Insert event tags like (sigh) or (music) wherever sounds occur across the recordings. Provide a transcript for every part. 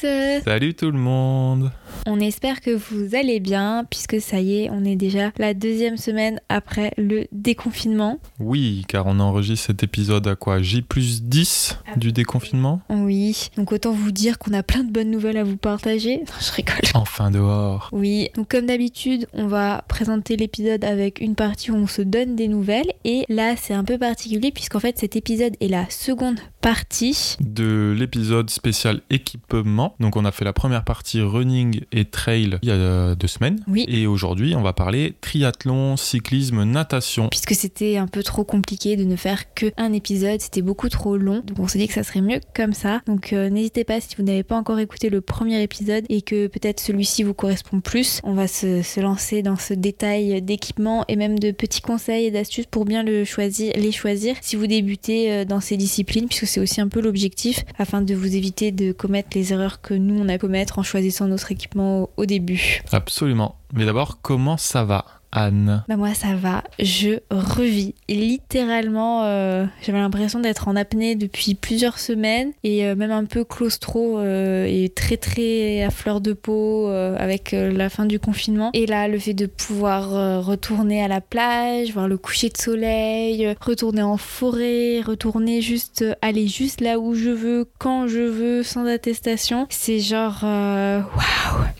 tous Salut tout le monde on espère que vous allez bien puisque ça y est, on est déjà la deuxième semaine après le déconfinement. Oui, car on enregistre cet épisode à quoi? J plus 10 du déconfinement? Oui, donc autant vous dire qu'on a plein de bonnes nouvelles à vous partager. (laughs) Non, je rigole. Enfin dehors. Oui, donc comme d'habitude, on va présenter l'épisode avec une partie où on se donne des nouvelles et là c'est un peu particulier puisqu'en fait cet épisode est la seconde partie de l'épisode spécial équipement. Donc on a fait la première partie running et trail il y a deux semaines. Oui. Et aujourd'hui, on va parler triathlon, cyclisme, natation. Puisque c'était un peu trop compliqué de ne faire que un épisode, c'était beaucoup trop long. Donc on s'est dit que ça serait mieux comme ça. Donc euh, n'hésitez pas si vous n'avez pas encore écouté le premier épisode et que peut-être celui-ci vous correspond plus. On va se, se lancer dans ce détail d'équipement et même de petits conseils et d'astuces pour bien le choisir, les choisir si vous débutez euh, dans ces disciplines, puisque c'est aussi un peu l'objectif afin de vous éviter de commettre les erreurs que nous on a commettre en choisissant notre équipement au, début. Absolument. Mais d'abord, comment ça va? Anne Bah moi ça va, je revis. littéralement, euh, j'avais l'impression d'être en apnée depuis plusieurs semaines et euh, même un peu claustro euh, et très très à fleur de peau avec la fin du confinement. Et là, le fait de pouvoir retourner à la plage, voir le coucher de soleil, retourner en forêt, retourner juste, aller juste là où je veux, quand je veux, sans attestation, c'est genre waouh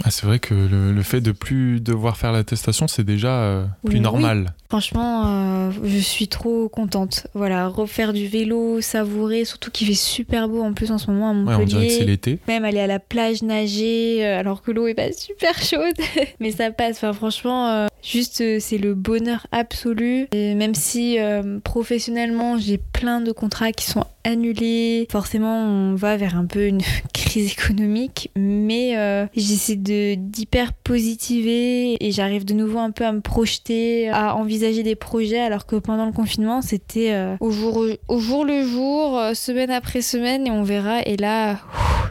ah, C'est vrai que le, le fait de plus devoir faire l'attestation, c'est déjà euh, plus normal. Franchement, euh, je suis trop contente. Voilà, refaire du vélo, savourer, surtout qu'il fait super beau en plus en ce moment à Montpellier. Ouais, on dirait que c'est l'été. Même aller à la plage nager, euh, alors que l'eau est pas super chaude, (laughs) mais ça passe. Enfin, franchement, juste c'est le bonheur absolu. Et même si professionnellement j'ai plein de contrats qui sont annulés, forcément on va vers un peu une (laughs) crise économique, mais j'essaie de d'hyper positiver et j'arrive de nouveau un peu à me projeter, à envisager des projets, alors que pendant le confinement, c'était euh, au, jour, au jour le jour, euh, semaine après semaine, et on verra. Et là,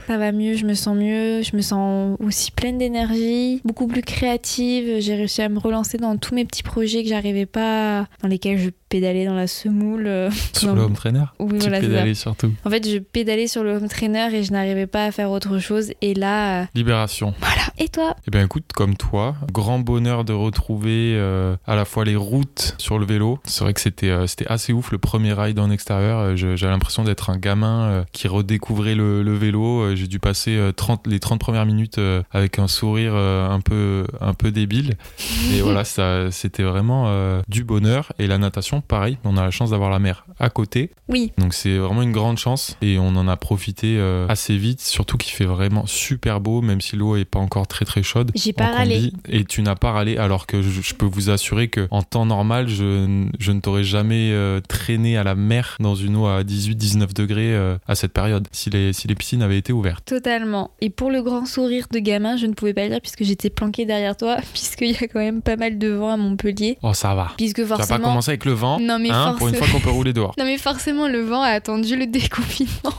ça va mieux, je me sens mieux, je me sens aussi pleine d'énergie, beaucoup plus créative. J'ai réussi à me relancer dans tous mes petits projets que j'arrivais pas, dans lesquels je pédalais dans la semoule. Euh, sur le home trainer? Oui, tu pédalais surtout. En fait, je pédalais sur le home trainer et je n'arrivais pas à faire autre chose. Et là. Libération. Voilà. Et toi? Eh bien, écoute, comme toi, grand bonheur de retrouver euh, à la fois les routes sur le vélo. C'est vrai que c'était euh, c'était assez ouf le premier ride en extérieur. Euh, j'ai l'impression d'être un gamin qui redécouvrait le, le vélo. J'ai dû passer 30, les 30 premières minutes avec un sourire un peu un peu débile. Et (laughs) voilà, ça c'était vraiment du bonheur. Et la natation, pareil, on a la chance d'avoir la mer à côté. Oui. Donc c'est vraiment une grande chance et on en a profité assez vite, surtout qu'il fait vraiment super beau, même si l'eau est pas encore très très chaude. J'ai pas râlé. Et tu n'as pas râlé alors que je, je peux vous assurer que en temps normal, je, je ne t'aurais jamais euh, traîné à la mer dans une eau à 18-19 degrés euh, à cette période, si les, si les piscines avaient été ouvertes. Totalement. Et pour le grand sourire de gamin, je ne pouvais pas le dire puisque j'étais planqué derrière toi, (laughs) puisqu'il y a quand même pas mal de vent à Montpellier. Oh, ça va. Puisque forcément. Tu vas pas commencer avec le vent non, mais hein, pour une fois qu'on peut rouler dehors. (laughs) Non, mais forcément, le vent a attendu le (laughs) déconfinement.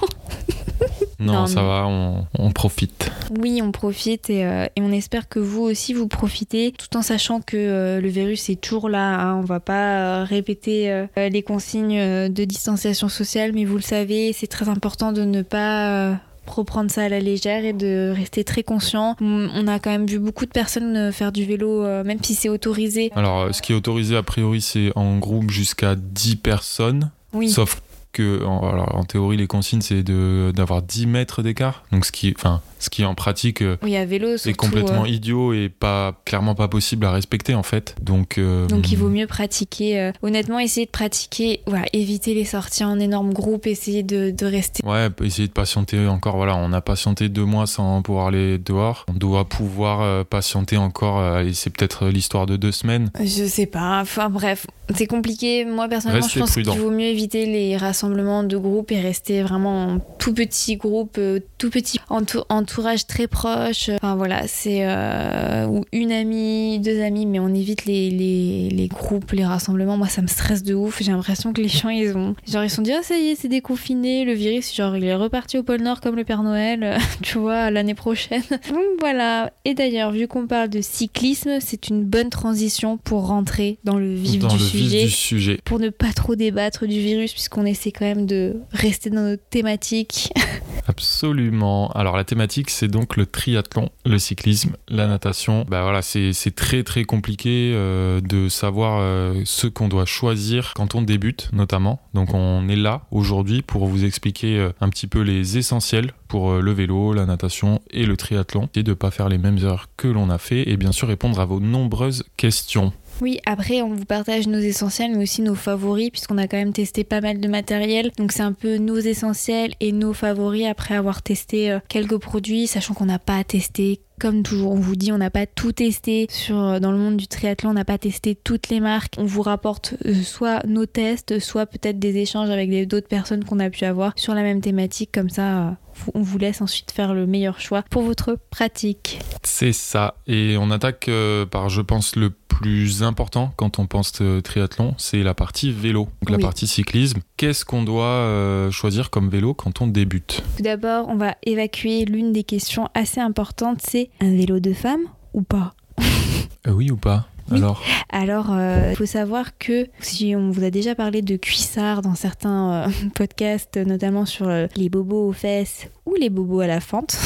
(laughs) Non, ça va, on, profite. Oui, on profite euh, et, on espère que vous aussi vous profitez, tout en sachant que euh, le virus est toujours là. Hein. On va pas euh, répéter les consignes de distanciation sociale, mais vous le savez, c'est très important de ne pas reprendre ça à la légère et de rester très conscient. On a quand même vu beaucoup de personnes faire du vélo, même si c'est autorisé. Alors, ce qui est autorisé a priori, c'est en groupe jusqu'à 10 personnes. Oui. Sauf que en, alors, en théorie les consignes c'est de d'avoir 10 mètres d'écart donc ce qui enfin Ce qui en pratique euh, Oui, à vélo, est complètement euh, idiot et pas clairement pas possible à respecter en fait. Donc, euh, Donc il vaut mieux pratiquer. euh, honnêtement, essayer de pratiquer, voilà, éviter les sorties en énorme groupe, essayer de, de rester. Ouais, essayer de patienter encore. Voilà, on a patienté deux mois sans pouvoir aller dehors. On doit pouvoir patienter encore. et c'est peut-être l'histoire de deux semaines. Je sais pas. Enfin bref, c'est compliqué. Moi personnellement, Restez je pense qu'il vaut mieux éviter les rassemblements de groupes et rester vraiment en tout petit groupe, tout petit entourage très proche. Enfin voilà, c'est euh, ou une amie, deux amis, mais on évite les, les, les groupes, les rassemblements. Moi, ça me stresse de ouf. J'ai l'impression que les gens, ils ont genre ils sont dit ah ça y est, c'est déconfiné, le virus, genre il est reparti au pôle Nord comme le Père Noël, euh, (laughs) tu vois, l'année prochaine. (laughs) Donc voilà. Et d'ailleurs, vu qu'on parle de cyclisme, c'est une bonne transition pour rentrer dans le vif dans du le sujet. vif du sujet. Pour ne pas trop débattre du virus, puisqu'on essaie quand même de rester dans notre thématique. (laughs) Absolument. Alors la thématique, c'est donc le triathlon, le cyclisme, la natation. Bah voilà, c'est très très compliqué euh, de savoir euh, ce qu'on doit choisir quand on débute, notamment. Donc on est là aujourd'hui pour vous expliquer euh, un petit peu les essentiels pour le vélo, la natation et le triathlon, et de pas faire les mêmes erreurs que l'on a fait, et bien sûr répondre à vos nombreuses questions. Oui, après, on vous partage nos essentiels, mais aussi nos favoris, puisqu'on a quand même testé pas mal de matériel. Donc, c'est un peu nos essentiels et nos favoris après avoir testé euh, quelques produits, sachant qu'on n'a pas testé. Comme toujours, on vous dit, on n'a pas tout testé euh, dans le monde du triathlon, on n'a pas testé toutes les marques. On vous rapporte euh, soit nos tests, soit peut-être des échanges avec d'autres personnes qu'on a pu avoir sur la même thématique. Comme ça, on vous laisse ensuite faire le meilleur choix pour votre pratique. C'est ça. Et on attaque euh, par, je pense, le plus important quand on pense euh, triathlon, c'est la partie vélo, donc la partie cyclisme. Qu'est-ce qu'on doit euh, choisir comme vélo quand on débute? Tout d'abord, on va évacuer l'une des questions assez importantes, c'est un vélo de femme ou pas? Euh, Oui ou pas? Oui. Alors, Alors, il faut savoir que si on vous a déjà parlé de cuissard dans certains euh, (laughs) podcasts, notamment sur euh, les bobos aux fesses ou les bobos à la fente,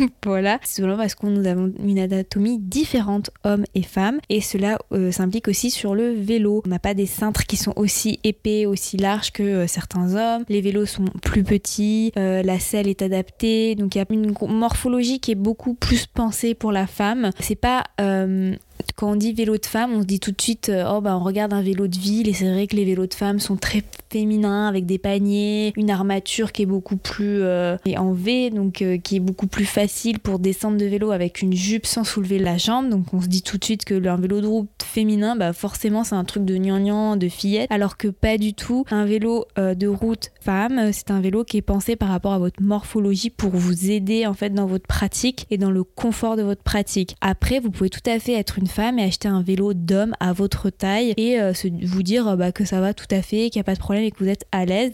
(laughs) voilà, c'est seulement parce que nous avons une anatomie différente, hommes et femmes, et cela euh, s'implique aussi sur le vélo. On n'a pas des cintres qui sont aussi épais, aussi larges que euh, certains hommes. Les vélos sont plus petits, euh, la selle est adaptée, donc il y a une morphologie qui est beaucoup plus pensée pour la femme. C'est pas euh, quand on dit vélo de femme, on se dit tout de suite, euh, oh bah on regarde un vélo de ville, et c'est vrai que les vélos de femmes sont très féminins, avec des paniers, une armature qui est beaucoup plus euh, en V, donc euh, qui est beaucoup plus facile pour descendre de vélo avec une jupe sans soulever la jambe. Donc on se dit tout de suite que un vélo de route féminin, bah forcément c'est un truc de gnangnan, de fillette, alors que pas du tout. Un vélo de route femme, c'est un vélo qui est pensé par rapport à votre morphologie pour vous aider en fait dans votre pratique et dans le confort de votre pratique. Après, vous pouvez tout à fait être une femme et acheter un vélo d'homme à votre taille et euh, se- vous dire euh, bah, que ça va tout à fait, qu'il n'y a pas de problème et que vous êtes à l'aise.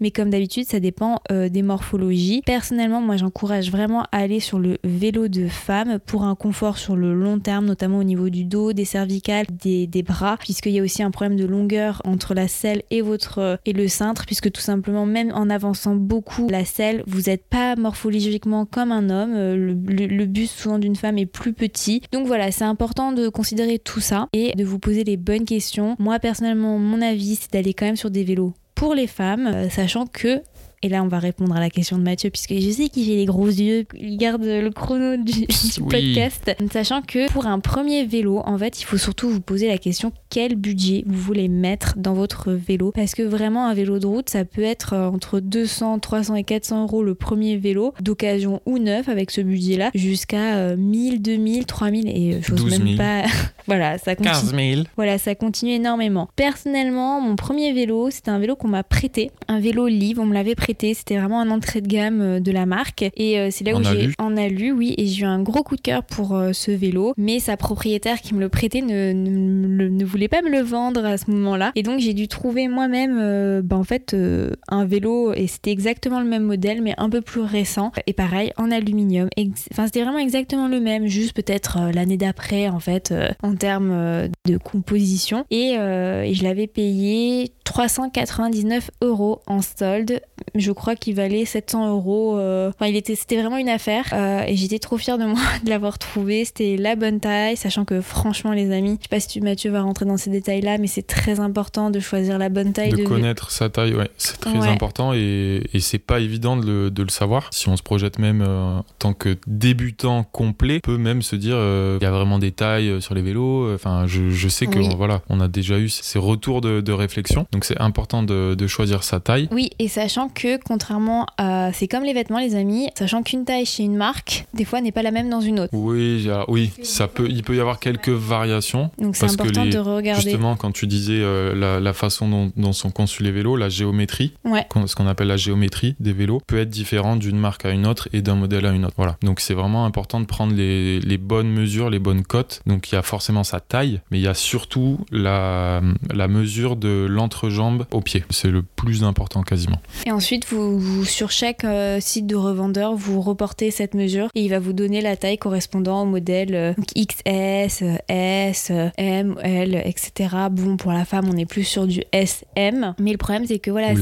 Mais comme d'habitude, ça dépend euh, des morphologies. Personnellement, moi j'encourage vraiment à aller sur le vélo de femme pour un confort sur le long terme, notamment au niveau du dos, des cervicales, des, des bras, puisqu'il y a aussi un problème de longueur entre la selle et votre et le cintre, puisque tout simplement, même en avançant beaucoup la selle, vous n'êtes pas morphologiquement comme un homme. Le, le- le buste souvent d'une femme est plus petit. Donc voilà, c'est important de considérer tout ça et de vous poser les bonnes questions. Moi personnellement, mon avis, c'est d'aller quand même sur des vélos pour les femmes, euh, sachant que et là, on va répondre à la question de Mathieu, puisque je sais qu'il fait les gros yeux, il garde le chrono du, (laughs) du Oui. podcast. Sachant que pour un premier vélo, en fait, il faut surtout vous poser la question quel budget vous voulez mettre dans votre vélo? Parce que vraiment, un vélo de route, ça peut être euh, entre 200, 300 et 400 euros le premier vélo, d'occasion ou neuf avec ce budget-là, jusqu'à euh, 1000, 2000, 3000 et euh, 12 000. même pas. (laughs) voilà, ça continue. 15 000. Voilà, ça continue énormément. Personnellement, mon premier vélo, c'était un vélo qu'on m'a prêté, un vélo Live, on me l'avait prêté, c'était vraiment un entrée de gamme euh, de la marque. Et euh, c'est là En où j'ai en alu, oui, et j'ai eu un gros coup de cœur pour euh, ce vélo, mais sa propriétaire qui me le prêtait ne, ne, voulait pas me le vendre à ce moment-là. Et donc j'ai dû trouver moi-même euh, bah, en fait euh, un vélo. Et c'était exactement le même modèle mais un peu plus récent. Et pareil en aluminium. Enfin, c'était vraiment exactement le même, juste peut-être euh, l'année d'après en fait en en termes de composition. Et, et je l'avais payé 399 euros en solde. Je crois qu'il valait 700 euros. Enfin, il était, c'était vraiment une affaire et j'étais trop fière de moi (laughs) de l'avoir trouvé. C'était la bonne taille, sachant que franchement, les amis, je sais pas si Mathieu va rentrer dans ces détails-là, mais c'est très important de choisir la bonne taille. De, connaître sa taille, ouais, c'est très important et, et c'est pas évident de le, savoir. Si on se projette même euh, en tant que débutant complet, on peut même se dire euh, il y a vraiment des tailles euh, sur les vélos. Enfin, je, sais que voilà, on a déjà eu ces retours de, réflexion, donc c'est important de, choisir sa taille. Oui, et sachant que contrairement à, c'est comme les vêtements, les amis, sachant qu'une taille chez une marque, des fois n'est pas la même dans une autre. Oui, oui, ça peut, il peut y avoir quelques variations. Donc c'est important de regarder. Justement, quand tu disais la, façon dont, sont conçus les vélos, la géométrie, ce qu'on appelle la géométrie des vélos, peut être différente d'une marque à une autre et d'un modèle à une autre. Voilà. Donc c'est vraiment important de prendre les, bonnes mesures, les bonnes cotes. Donc il y a forcément sa taille, mais il y a surtout la, la mesure de l'entrejambe au pied. C'est le plus important quasiment. Et ensuite, vous, sur chaque euh, site de revendeur, vous reportez cette mesure et il va vous donner la taille correspondant au modèle euh, XS, S, M, L, etc. Bon, pour la femme, on est plus sur du SM. Mais le problème, c'est que voilà,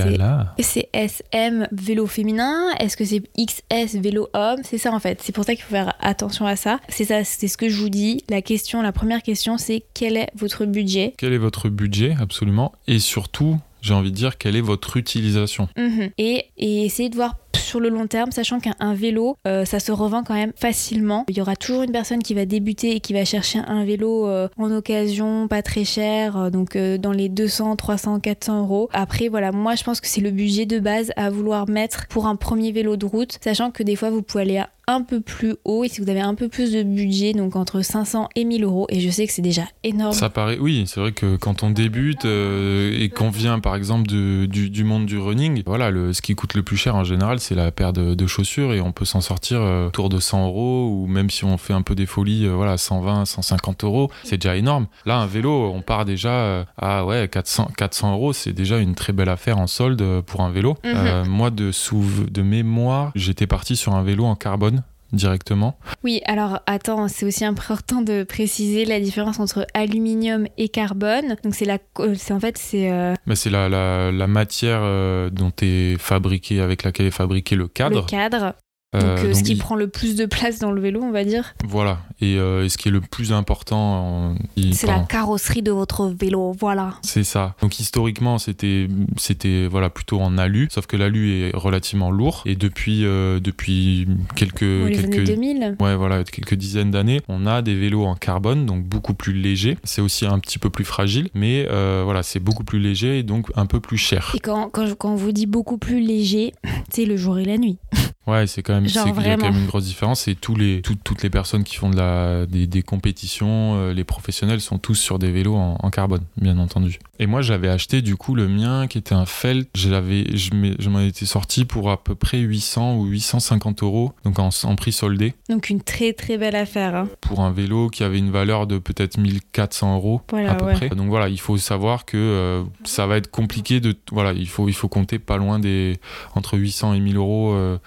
c'est SM vélo féminin Est-ce que c'est XS vélo homme? C'est ça en fait. C'est pour ça qu'il faut faire attention à ça. C'est ça, c'est ce que je vous dis. La question, la première question, c'est quel est votre budget? Quel est votre budget, absolument. Et surtout, j'ai envie de dire, quelle est votre utilisation mhm. et, et essayer de voir sur le long terme, sachant qu'un vélo, euh, ça se revend quand même facilement. Il y aura toujours une personne qui va débuter et qui va chercher un vélo euh, en occasion, pas très cher, euh, donc dans les 200, 300, 400 euros. Après, voilà, moi je pense que c'est le budget de base à vouloir mettre pour un premier vélo de route, sachant que des fois vous pouvez aller à un peu plus haut et si vous avez un peu plus de budget, donc entre 500 et 1000 euros, et je sais que c'est déjà énorme. Ça paraît, oui, c'est vrai que quand on débute et qu'on vient par exemple du, du, monde du running, voilà, le, ce qui coûte le plus cher en général, c'est la paire de, chaussures et on peut s'en sortir euh, autour de 100 euros ou même si on fait un peu des folies, euh, voilà, 120, 150 euros, c'est déjà énorme. Là, un vélo, on part déjà euh, à ouais, 400, 400 euros, c'est déjà une très belle affaire en solde pour un vélo. Mhm. moi, de, sous, de mémoire, j'étais parti sur un vélo en carbone directement. Oui, alors attends, c'est aussi important de préciser la différence entre aluminium et carbone. Donc c'est la, c'est en fait c'est. Euh, Mais c'est la, la, la, matière euh, dont est fabriqué, avec laquelle est fabriqué le cadre. Le cadre. Donc, euh, euh, ce qui prend le plus de place dans le vélo, on va dire. Voilà. Et, euh, ce qui est le plus important. C'est la carrosserie de votre vélo, voilà. C'est ça. Donc historiquement, c'était c'était voilà plutôt en alu, sauf que l'alu est relativement lourd. Et depuis depuis quelques quelques années 2000. Ouais, voilà, quelques dizaines d'années, on a des vélos en carbone, donc beaucoup plus légers. C'est aussi un petit peu plus fragile, mais voilà, c'est beaucoup plus léger et donc un peu plus cher. Et quand quand, quand on vous dit beaucoup plus léger, (clears throat) c'est le jour et la nuit. (laughs) Ouais, c'est quand même, il y a quand même une grosse différence. Et tous les, toutes les personnes qui font de la, des, compétitions, euh, les professionnels sont tous sur des vélos en, carbone, bien entendu. Et moi, j'avais acheté du coup le mien qui était un Felt. Je, je m'en étais sorti pour à peu près 800 ou 850 euros, donc en, prix soldé. Donc une très très belle affaire. Hein. Pour un vélo qui avait une valeur de peut-être 1400 euros à peu près. Donc voilà, il faut savoir que euh, ça va être compliqué de. Voilà, il faut, il faut compter pas loin des. entre 800 et 1000 euros. Euh,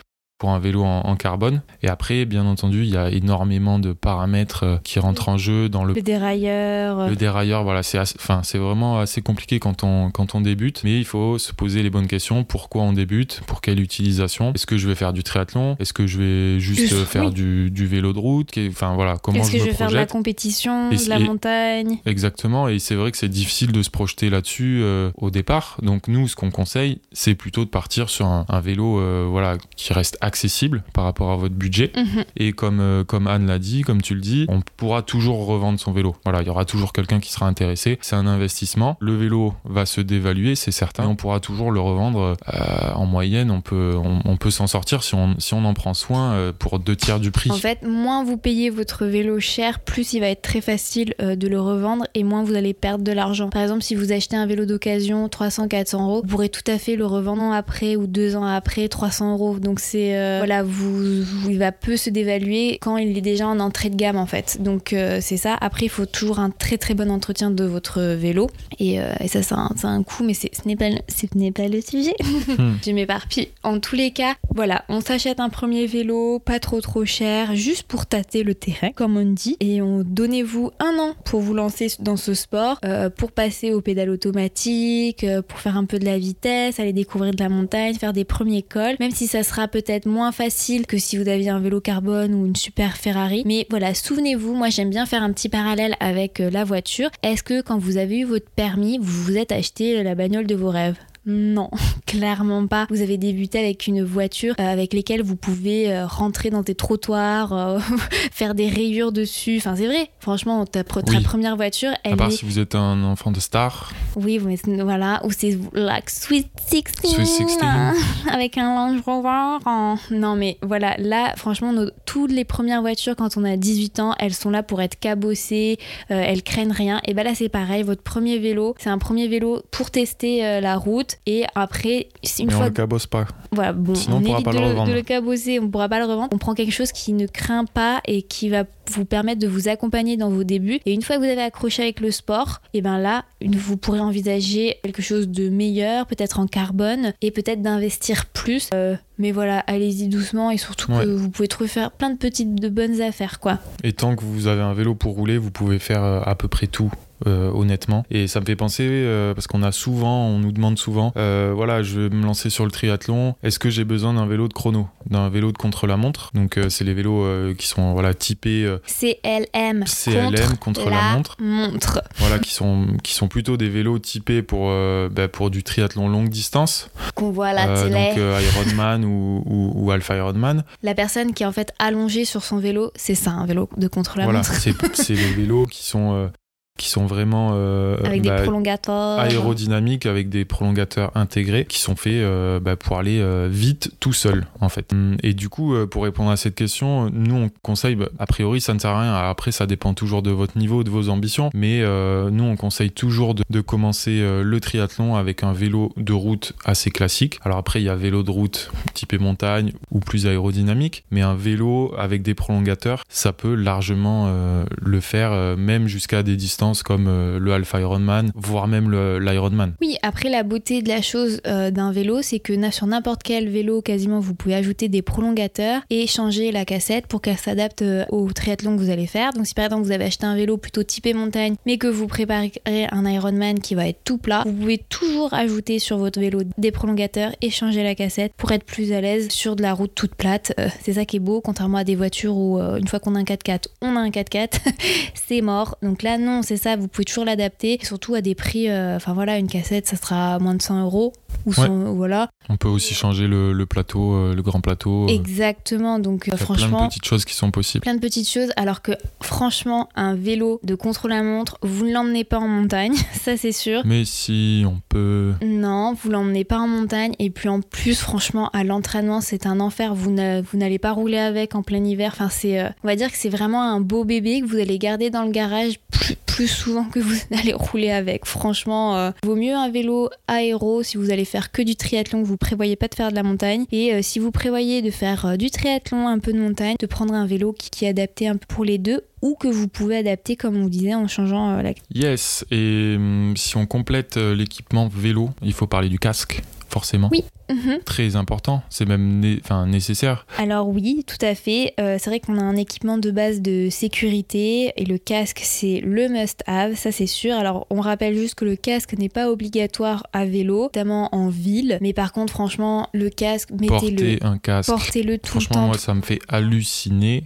pour un vélo en, carbone. Et après, bien entendu, il y a énormément de paramètres euh, qui rentrent en jeu dans le, le dérailleur. Le dérailleur, voilà, c'est enfin, c'est vraiment assez compliqué quand on, quand on débute, mais il faut se poser les bonnes questions. Pourquoi on débute? Pour quelle utilisation? Est-ce que je vais faire du triathlon? Est-ce que je vais juste, faire du, du, vélo de route? Enfin voilà, comment Est-ce que je vais faire de la compétition, de la montagne? Exactement, et c'est vrai que c'est difficile de se projeter là-dessus euh, au départ. Donc nous, ce qu'on conseille, c'est plutôt de partir sur un, vélo, euh, voilà, qui reste accessible par rapport à votre budget. Mhm. Et comme, euh, comme Anne l'a dit, comme tu le dis, on pourra toujours revendre son vélo. Voilà, il y aura toujours quelqu'un qui sera intéressé. C'est un investissement. Le vélo va se dévaluer, c'est certain. on pourra toujours le revendre euh, en moyenne. On peut, on, peut s'en sortir si on, si on en prend soin euh, pour deux tiers du prix. En fait, moins vous payez votre vélo cher, plus il va être très facile de le revendre et moins vous allez perdre de l'argent. Par exemple, si vous achetez un vélo d'occasion 300-400 euros, vous pourrez tout à fait le revendre après ou deux ans après 300 euros. Donc c'est euh, voilà, vous, vous- il va peu se dévaluer quand il est déjà en entrée de gamme en fait. Donc euh, c'est ça. Après, il faut toujours un très très bon entretien de votre vélo. Et, euh, et ça, c'est un, un coût, mais ce n'est pas, le- ce n'est pas le sujet. Hmm. (laughs) Je m'éparpille. En tous les cas, voilà, on s'achète un premier vélo, pas trop trop cher, juste pour tâter le terrain, comme on dit. Et on donnez-vous un an pour vous lancer dans ce sport, pour passer au pédales automatiques, pour faire un peu de la vitesse, aller découvrir de la montagne, faire des premiers cols, même si ça sera peut-être moins facile que si vous aviez un vélo carbone ou une super Ferrari. Mais voilà, souvenez-vous, moi j'aime bien faire un petit parallèle avec euh, la voiture. Est-ce que quand vous avez eu votre permis, vous vous êtes acheté la bagnole de vos rêves? Non, (laughs) clairement pas. Vous avez débuté avec une voiture euh, avec lesquelles vous pouvez euh, rentrer dans des trottoirs, euh, (laughs) faire des rayures dessus. Enfin, c'est vrai. Franchement, ta, pre- ta Oui. première voiture, À elle part est. si vous êtes un enfant de star. Oui, mais voilà. Ou c'est like Sweet 16. Sweet 16. là, (laughs) avec un Range Rover. en- Non, mais voilà. Là, franchement, nos- toutes les premières voitures, quand on a 18 ans, elles sont là pour être cabossées. euh, elles craignent rien. Et ben là, c'est pareil. Votre premier vélo, c'est un premier vélo pour tester euh, la route. Et après, une mais on fois le cabosse pas. voilà, bon, Sinon, on on pourra évite pas de, le le, revendre. de le cabosser, on pourra pas le revendre. On prend quelque chose qui ne craint pas et qui va vous permettre de vous accompagner dans vos débuts. Et une fois que vous avez accroché avec le sport, et ben là, vous pourrez envisager quelque chose de meilleur, peut-être en carbone, et peut-être d'investir plus. Euh, mais voilà, allez-y doucement et surtout Ouais. que vous pouvez trouver faire plein de petites, de bonnes affaires, quoi. Et tant que vous avez un vélo pour rouler, vous pouvez faire euh, à peu près tout. Euh, honnêtement. Et ça me fait penser euh, parce qu'on a souvent on nous demande souvent euh, voilà je vais me lancer sur le triathlon. Est-ce que j'ai besoin d'un vélo de chrono? D'un vélo de contre la montre donc c'est les vélos qui sont voilà typés CLM, CLM contre la montre. voilà qui sont qui sont plutôt des vélos typés pour bah, pour du triathlon longue distance. Qu'on voit à la télé. donc Ironman ou, ou, ou Alpha Ironman. La personne qui est en fait allongée sur son vélo, c'est ça, un vélo de contre la voilà montre. c'est c'est les (laughs) vélos qui sont qui sont vraiment euh, Avec bah, des prolongateurs. aérodynamiques avec des prolongateurs intégrés qui sont faits euh, bah, pour aller euh, vite tout seul en fait. Hum, Et du coup, pour répondre à cette question, nous on conseille, bah, a priori ça ne sert à rien, après ça dépend toujours de votre niveau, de vos ambitions, mais nous on conseille toujours de, de commencer le triathlon avec un vélo de route assez classique. Alors après il y a vélo de route typé montagne ou plus aérodynamique, mais un vélo avec des prolongateurs, ça peut largement le faire, même jusqu'à des distances comme euh, le Alpha Ironman, voire même l'Ironman. Oui, après la beauté de la chose euh, d'un vélo, c'est que sur n'importe quel vélo, quasiment, vous pouvez ajouter des prolongateurs et changer la cassette pour qu'elle s'adapte euh, au triathlon que vous allez faire. Donc si par exemple vous avez acheté un vélo plutôt typé montagne, mais que vous préparez un Ironman qui va être tout plat, vous pouvez toujours ajouter sur votre vélo des prolongateurs et changer la cassette pour être plus à l'aise sur de la route toute plate. C'est ça qui est beau, contrairement à des voitures où une fois qu'on a un 4x4, on a un 4x4, (laughs) c'est mort. Donc là non, c'est ça, vous pouvez toujours l'adapter, surtout à des prix, euh, enfin voilà, une cassette ça sera moins de 100 euros. Ou 100, voilà, On peut aussi changer le, le plateau, euh, le grand plateau. euh, exactement. Donc euh, Il y a plein franchement, de petites choses qui sont possibles. plein de petites choses alors que franchement un vélo de contre-la-montre vous ne l'emmenez pas en montagne (laughs) ça c'est sûr Mais si on peut. non vous l'emmenez pas en montagne et puis en plus franchement à l'entraînement c'est un enfer vous n'a- vous n'allez pas rouler avec en plein hiver enfin c'est euh, on va dire que c'est vraiment un beau bébé que vous allez garder dans le garage plus, plus souvent que vous (laughs) allez rouler avec franchement euh, vaut mieux un vélo aéro si vous allez faire que du triathlon que vous prévoyez pas de faire de la montagne. Et euh, si vous prévoyez de faire euh, du triathlon un peu de montagne de prendre un vélo qui, est adapté un peu pour les deux ou que vous pouvez adapter comme on disait en changeant euh, la Yes, et hum, si on complète l'équipement vélo, il faut parler du casque, forcément. Oui. Mhm. Très important, c'est même né- nécessaire. Alors oui, tout à fait. Euh, c'est vrai qu'on a un équipement de base de sécurité et le casque c'est le must-have, ça c'est sûr. Alors on rappelle juste que le casque n'est pas obligatoire à vélo, notamment en ville. Mais par contre franchement le casque, mettez-le, Porter un casque. portez-le tout le Franchement, temps. moi, ça me fait halluciner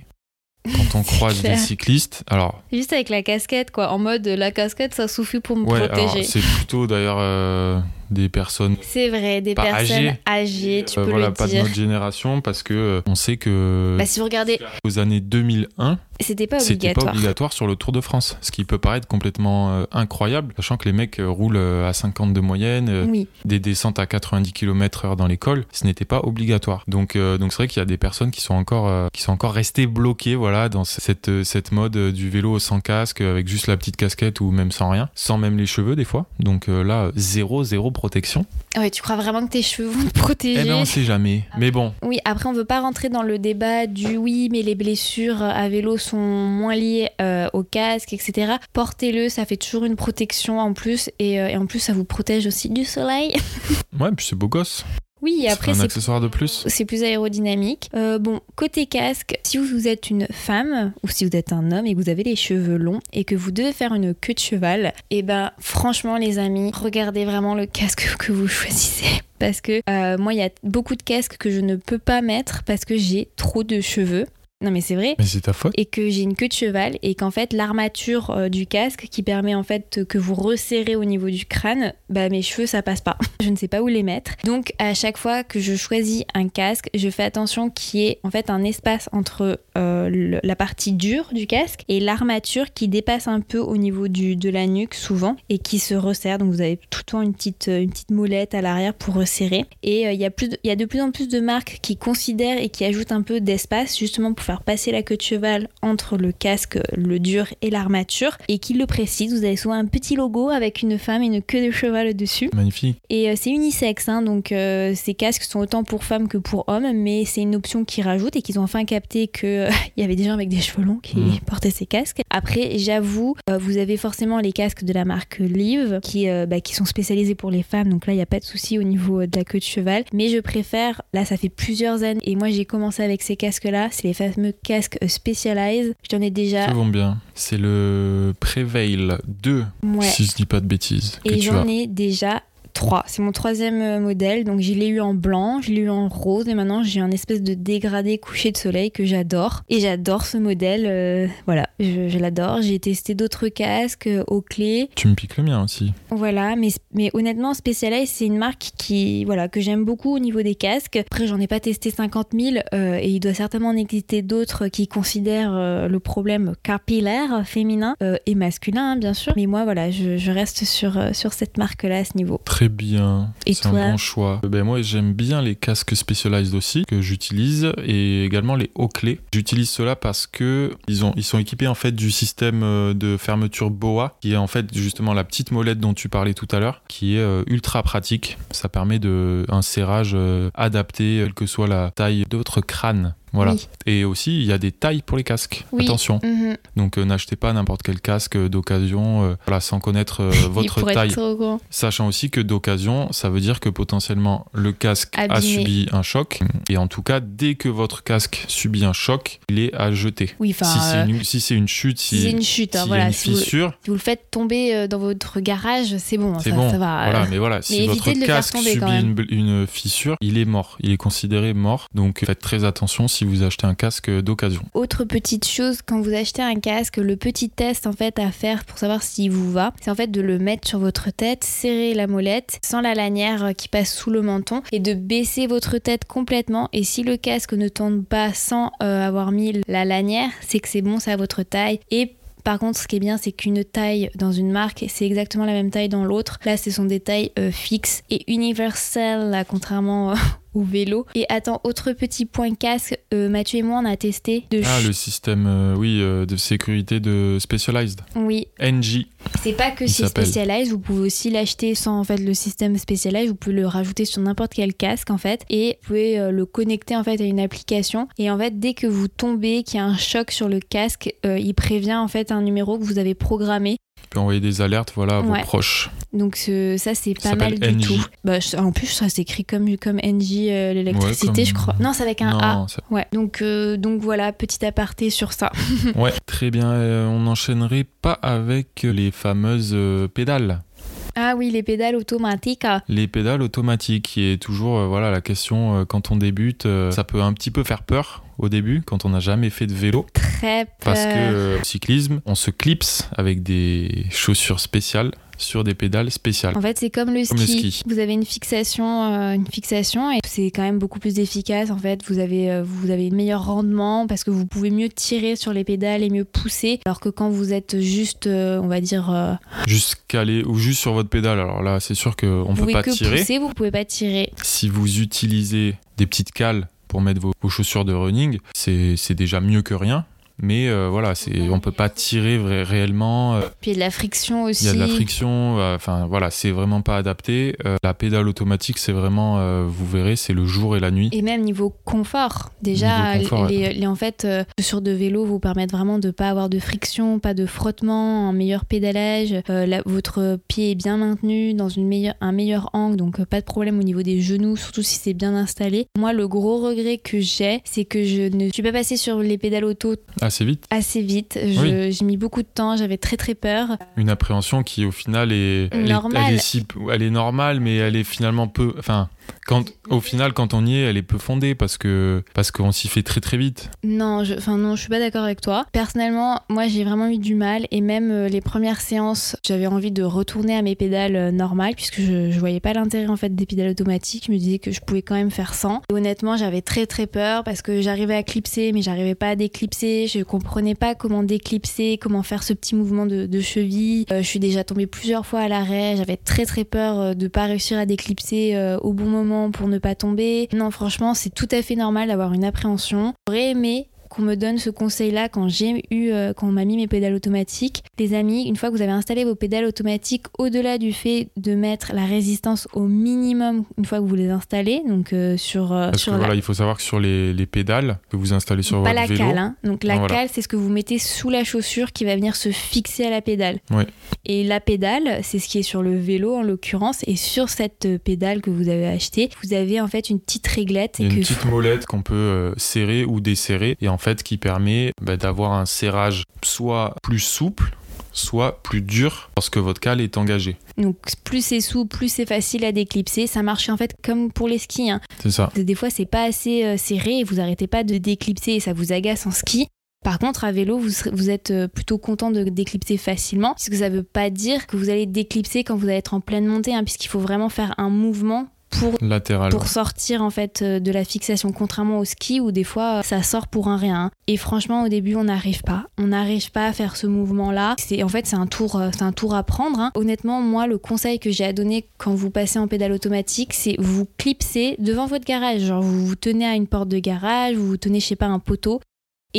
quand on (laughs) croise clair. des cyclistes. Alors, Juste avec la casquette quoi, en mode la casquette ça suffit pour me ouais, protéger. c'est plutôt d'ailleurs euh, des personnes C'est vrai, des personnes âgées. âgées, tu euh, peux voilà, le pas de notre génération parce que euh, on sait que Bah, si vous regardez, aux années 2001, c'était pas c'était pas obligatoire. obligatoire sur le Tour de France, ce qui peut paraître complètement euh, incroyable, sachant que les mecs euh, roulent à 50 de moyenne, Oui, des descentes à 90 km/h dans l'école, ce n'était pas obligatoire. Donc, donc c'est vrai qu'il y a des personnes qui sont encore, qui sont encore restées bloquées, voilà, dans cette, cette mode du vélo sans casque, avec juste la petite casquette ou même sans rien, sans même les cheveux des fois. Donc là, zéro, zéro protection. Ah Ouais, tu crois vraiment que tes cheveux vont te protéger Eh ben, on sait jamais. Mais bon, Oui, après, on veut pas rentrer dans le débat du oui, mais les blessures à vélo sont moins liées euh, au casque, etc. Portez-le, ça fait toujours une protection en plus, et, euh, et en plus, ça vous protège aussi du soleil. ouais, puis c'est beau gosse. Oui, et C'est après, un c'est accessoire de plus? c'est plus aérodynamique. Euh, bon, côté casque, si vous êtes une femme ou si vous êtes un homme et que vous avez les cheveux longs et que vous devez faire une queue de cheval, et ben franchement les amis, regardez vraiment le casque (laughs) que vous choisissez. Parce que euh, moi, il y a beaucoup de casques que je ne peux pas mettre parce que j'ai trop de cheveux. Non mais c'est vrai. Mais c'est ta faute. Et que j'ai une queue de cheval et qu'en fait l'armature euh, du casque qui permet en fait que vous resserrez au niveau du crâne, bah mes cheveux ça passe pas. (laughs) Je ne sais pas où les mettre. Donc à chaque fois que je choisis un casque, je fais attention qu'il y ait en fait un espace entre euh, le- la partie dure du casque et l'armature qui dépasse un peu au niveau du, de la nuque souvent et qui se resserre. Donc vous avez tout le temps une petite, une petite molette à l'arrière pour resserrer. Et euh, il y, a plus de- il y a de plus en plus de marques qui considèrent et qui ajoutent un peu d'espace justement pour faire passer la queue de cheval entre le casque, le dur et l'armature et qui le précisent. Vous avez souvent un petit logo avec une femme et une queue de cheval dessus. Magnifique. Et euh, c'est unisexe, hein, donc euh, ces casques sont autant pour femmes que pour hommes, mais c'est une option qu'ils rajoutent et qu'ils ont enfin capté qu'il (laughs) y avait des gens avec des cheveux longs qui Mm. portaient ces casques. Après, j'avoue, euh, vous avez forcément les casques de la marque Live qui, euh, bah, qui sont spécialisés pour les femmes, donc là, il n'y a pas de souci au niveau euh, de la queue de cheval. Mais je préfère, là, ça fait plusieurs années, et moi j'ai commencé avec ces casques-là, c'est les fameux casques euh, Specialized. J'en ai déjà. Ça vont bien. C'est le Prevail 2, Ouais. si je dis pas de bêtises, Et j'en ai déjà C'est mon troisième euh, modèle. Donc, je l'ai eu en blanc, je l'ai eu en rose, et maintenant j'ai un espèce de dégradé couché de soleil que j'adore. Et j'adore ce modèle. euh, voilà, je, je l'adore. J'ai testé d'autres casques euh, aux clés. Tu me piques le mien aussi. Voilà, mais, mais honnêtement, Specialized, c'est une marque qui, voilà, que j'aime beaucoup au niveau des casques. Après, j'en ai pas testé 50 000 euh, et il doit certainement en exister d'autres qui considèrent euh, le problème capillaire féminin et masculin, hein, bien sûr. Mais moi, voilà, je, je reste sur, sur cette marque-là à ce niveau. Très bien. Et C'est un bon choix. Ben moi, j'aime bien les casques Specialized aussi que j'utilise et également les hauts clés. J'utilise cela parce que ils ont ils sont équipés en fait du système euh, de fermeture BOA qui est en fait justement la petite molette dont tu parlais tout à l'heure qui est euh, ultra pratique. Ça permet de un serrage euh, adapté quelle que soit la taille de votre crâne. Voilà. Oui. Et aussi, il y a des tailles pour les casques. Oui. Attention. Mhm. Donc, euh, n'achetez pas n'importe quel casque d'occasion euh, voilà, sans connaître euh, (laughs) votre taille. être. Sachant aussi que d'occasion, ça veut dire que potentiellement le casque a Abîmé. subi un choc. Et en tout cas, dès que votre casque subit un choc, il est à jeter. Oui, enfin, si c'est une, si c'est une chute, si, si c'est une chute, hein, s'il y a voilà. une Si vous, fissure, si vous le faites tomber dans votre garage, c'est bon, c'est ça, bon. ça va. Voilà, mais voilà, si mais votre le faire casque subit une fissure, il est mort. Il est considéré mort. Donc faites très attention si vous achetez un casque d'occasion. Autre petite chose, quand vous achetez un casque, le petit test en fait à faire pour savoir s'il vous va, c'est en fait de le mettre sur votre tête, serrer la molette sans la lanière euh, qui passe sous le menton et de baisser votre tête complètement. Et si le casque ne tombe pas sans euh, avoir mis la lanière, c'est que c'est bon, c'est à votre taille. Et par contre, ce qui est bien, c'est qu'une taille dans une marque, c'est exactement la même taille dans l'autre. Là, ce sont des tailles euh, fixes et universelles, là, contrairement vélo. Et attends, autre petit point casque, euh, Mathieu et moi, on a testé de Ah, le système euh, oui, euh, de sécurité de Specialized. Oui, NG. C'est pas que s'appelle. Specialized, vous pouvez aussi l'acheter sans en fait le système Specialized, vous pouvez le rajouter sur n'importe quel casque en fait et vous pouvez euh, le connecter en fait à une application et en fait dès que vous tombez, qu'il y a un choc sur le casque, euh, il prévient en fait un numéro que vous avez programmé. Tu peux envoyer des alertes voilà, à Ouais. vos proches. Donc ce- ça c'est Ça pas mal du tout. Bah, en plus ça s'écrit comme comme NJ euh, l'électricité Ouais, comme- je crois. Non c'est avec un A. Ça- Ouais. Donc euh, donc voilà petit aparté sur ça. (laughs) Ouais, très bien. Euh, on n'enchaînerait pas avec les fameuses euh, pédales. Ah oui les pédales automatiques. ah. Les pédales automatiques, qui est toujours euh, voilà la question euh, quand on débute, euh, ça peut un petit peu faire peur au début quand on n'a jamais fait de vélo, Très parce que peur. euh, au cyclisme, on se clipse avec des chaussures spéciales sur des pédales spéciales. En fait, c'est comme le ski. Comme le ski. Vous avez une fixation, euh, une fixation, et c'est quand même beaucoup plus efficace. En fait, vous avez, euh, vous avez un meilleur rendement parce que vous pouvez mieux tirer sur les pédales et mieux pousser. Alors que quand vous êtes juste, euh, on va dire, Juste calé ou juste sur votre pédale. Alors là, c'est sûr qu'on vous peut pas que tirer. pousser, vous pouvez pas tirer. Si vous utilisez des petites cales pour mettre vos, vos chaussures de running, c'est déjà mieux que rien. Mais euh, voilà, c'est, on peut pas tirer vrai- réellement. euh, Puis il y a de la friction aussi. Il y a de la friction, enfin voilà, c'est vraiment pas adapté. Euh, la pédale automatique, c'est vraiment, euh, vous verrez, c'est le jour et la nuit. Et même niveau confort, déjà, Niveau confort, les, les- en fait, sur de vélo vous permettent vraiment de pas avoir de friction, pas de frottement, un meilleur pédalage. la- votre pied est bien maintenu dans une meilleure, un meilleur angle, donc pas de problème au niveau des genoux, surtout si c'est bien installé. Moi, le gros regret que j'ai, c'est que je ne suis pas passée sur les pédales auto Assez vite. assez vite. Oui. J'ai mis beaucoup de temps, j'avais très très peur. Une appréhension qui, au final, est, elle est, Normale. elle est si- elle est normale, mais elle est finalement peu. Enfin, au final, quand on y est, elle est peu fondée parce que parce qu'on s'y fait très très vite. Non, je, enfin non, je suis pas d'accord avec toi. Personnellement, moi j'ai vraiment eu du mal et même euh, les premières séances, j'avais envie de retourner à mes pédales euh, normales puisque je, je voyais pas l'intérêt en fait des pédales automatiques. Je me disais que je pouvais quand même faire sans. Et honnêtement, j'avais très très peur parce que j'arrivais à clipser mais j'arrivais pas à déclipser. Je comprenais pas comment déclipser, comment faire ce petit mouvement de, cheville. Euh, je suis déjà tombée plusieurs fois à l'arrêt. J'avais très très peur de pas réussir à déclipser au bon moment pour ne pas tomber. Non, franchement, c'est tout à fait normal d'avoir une appréhension. J'aurais aimé qu'on me donne ce conseil-là quand j'ai eu, euh, quand on m'a mis mes pédales automatiques. Les amis, une fois que vous avez installé vos pédales automatiques, au-delà du fait de mettre la résistance au minimum une fois que vous les installez, donc euh, sur, euh, Parce sur que la, voilà, il faut savoir que sur les, les pédales que vous installez sur pas votre la vélo, cale, hein. donc la Ah, voilà. cale c'est ce que vous mettez sous la chaussure qui va venir se fixer à la pédale. Ouais. Et la pédale, c'est ce qui est sur le vélo en l'occurrence, et sur cette pédale que vous avez achetée, vous avez en fait une petite réglette une petite molette qu'on peut serrer ou desserrer et en fait qui permet bah, d'avoir un serrage soit plus souple, soit plus dur lorsque votre cale est engagée. Donc plus c'est souple, plus c'est facile à déclipser. Ça marche en fait comme pour les skis. hein. C'est ça. Des fois c'est pas assez euh, serré et vous arrêtez pas de déclipser et ça vous agace en ski. Par contre, à vélo, vous, serez- vous êtes euh, plutôt content de déclipser facilement, puisque ça veut pas dire que vous allez déclipser quand vous allez être en pleine montée, hein, puisqu'il faut vraiment faire un mouvement pour Latéral. pour sortir en fait euh, de la fixation contrairement au ski où des fois euh, ça sort pour un rien. Et franchement au début on n'arrive pas. On n'arrive pas à faire ce mouvement là c'est en fait c'est un tour euh, c'est un tour à prendre hein. honnêtement moi le conseil que j'ai à donner quand vous passez en pédale automatique c'est vous clipsez devant votre garage. Genre vous vous tenez à une porte de garage vous vous tenez je sais pas un poteau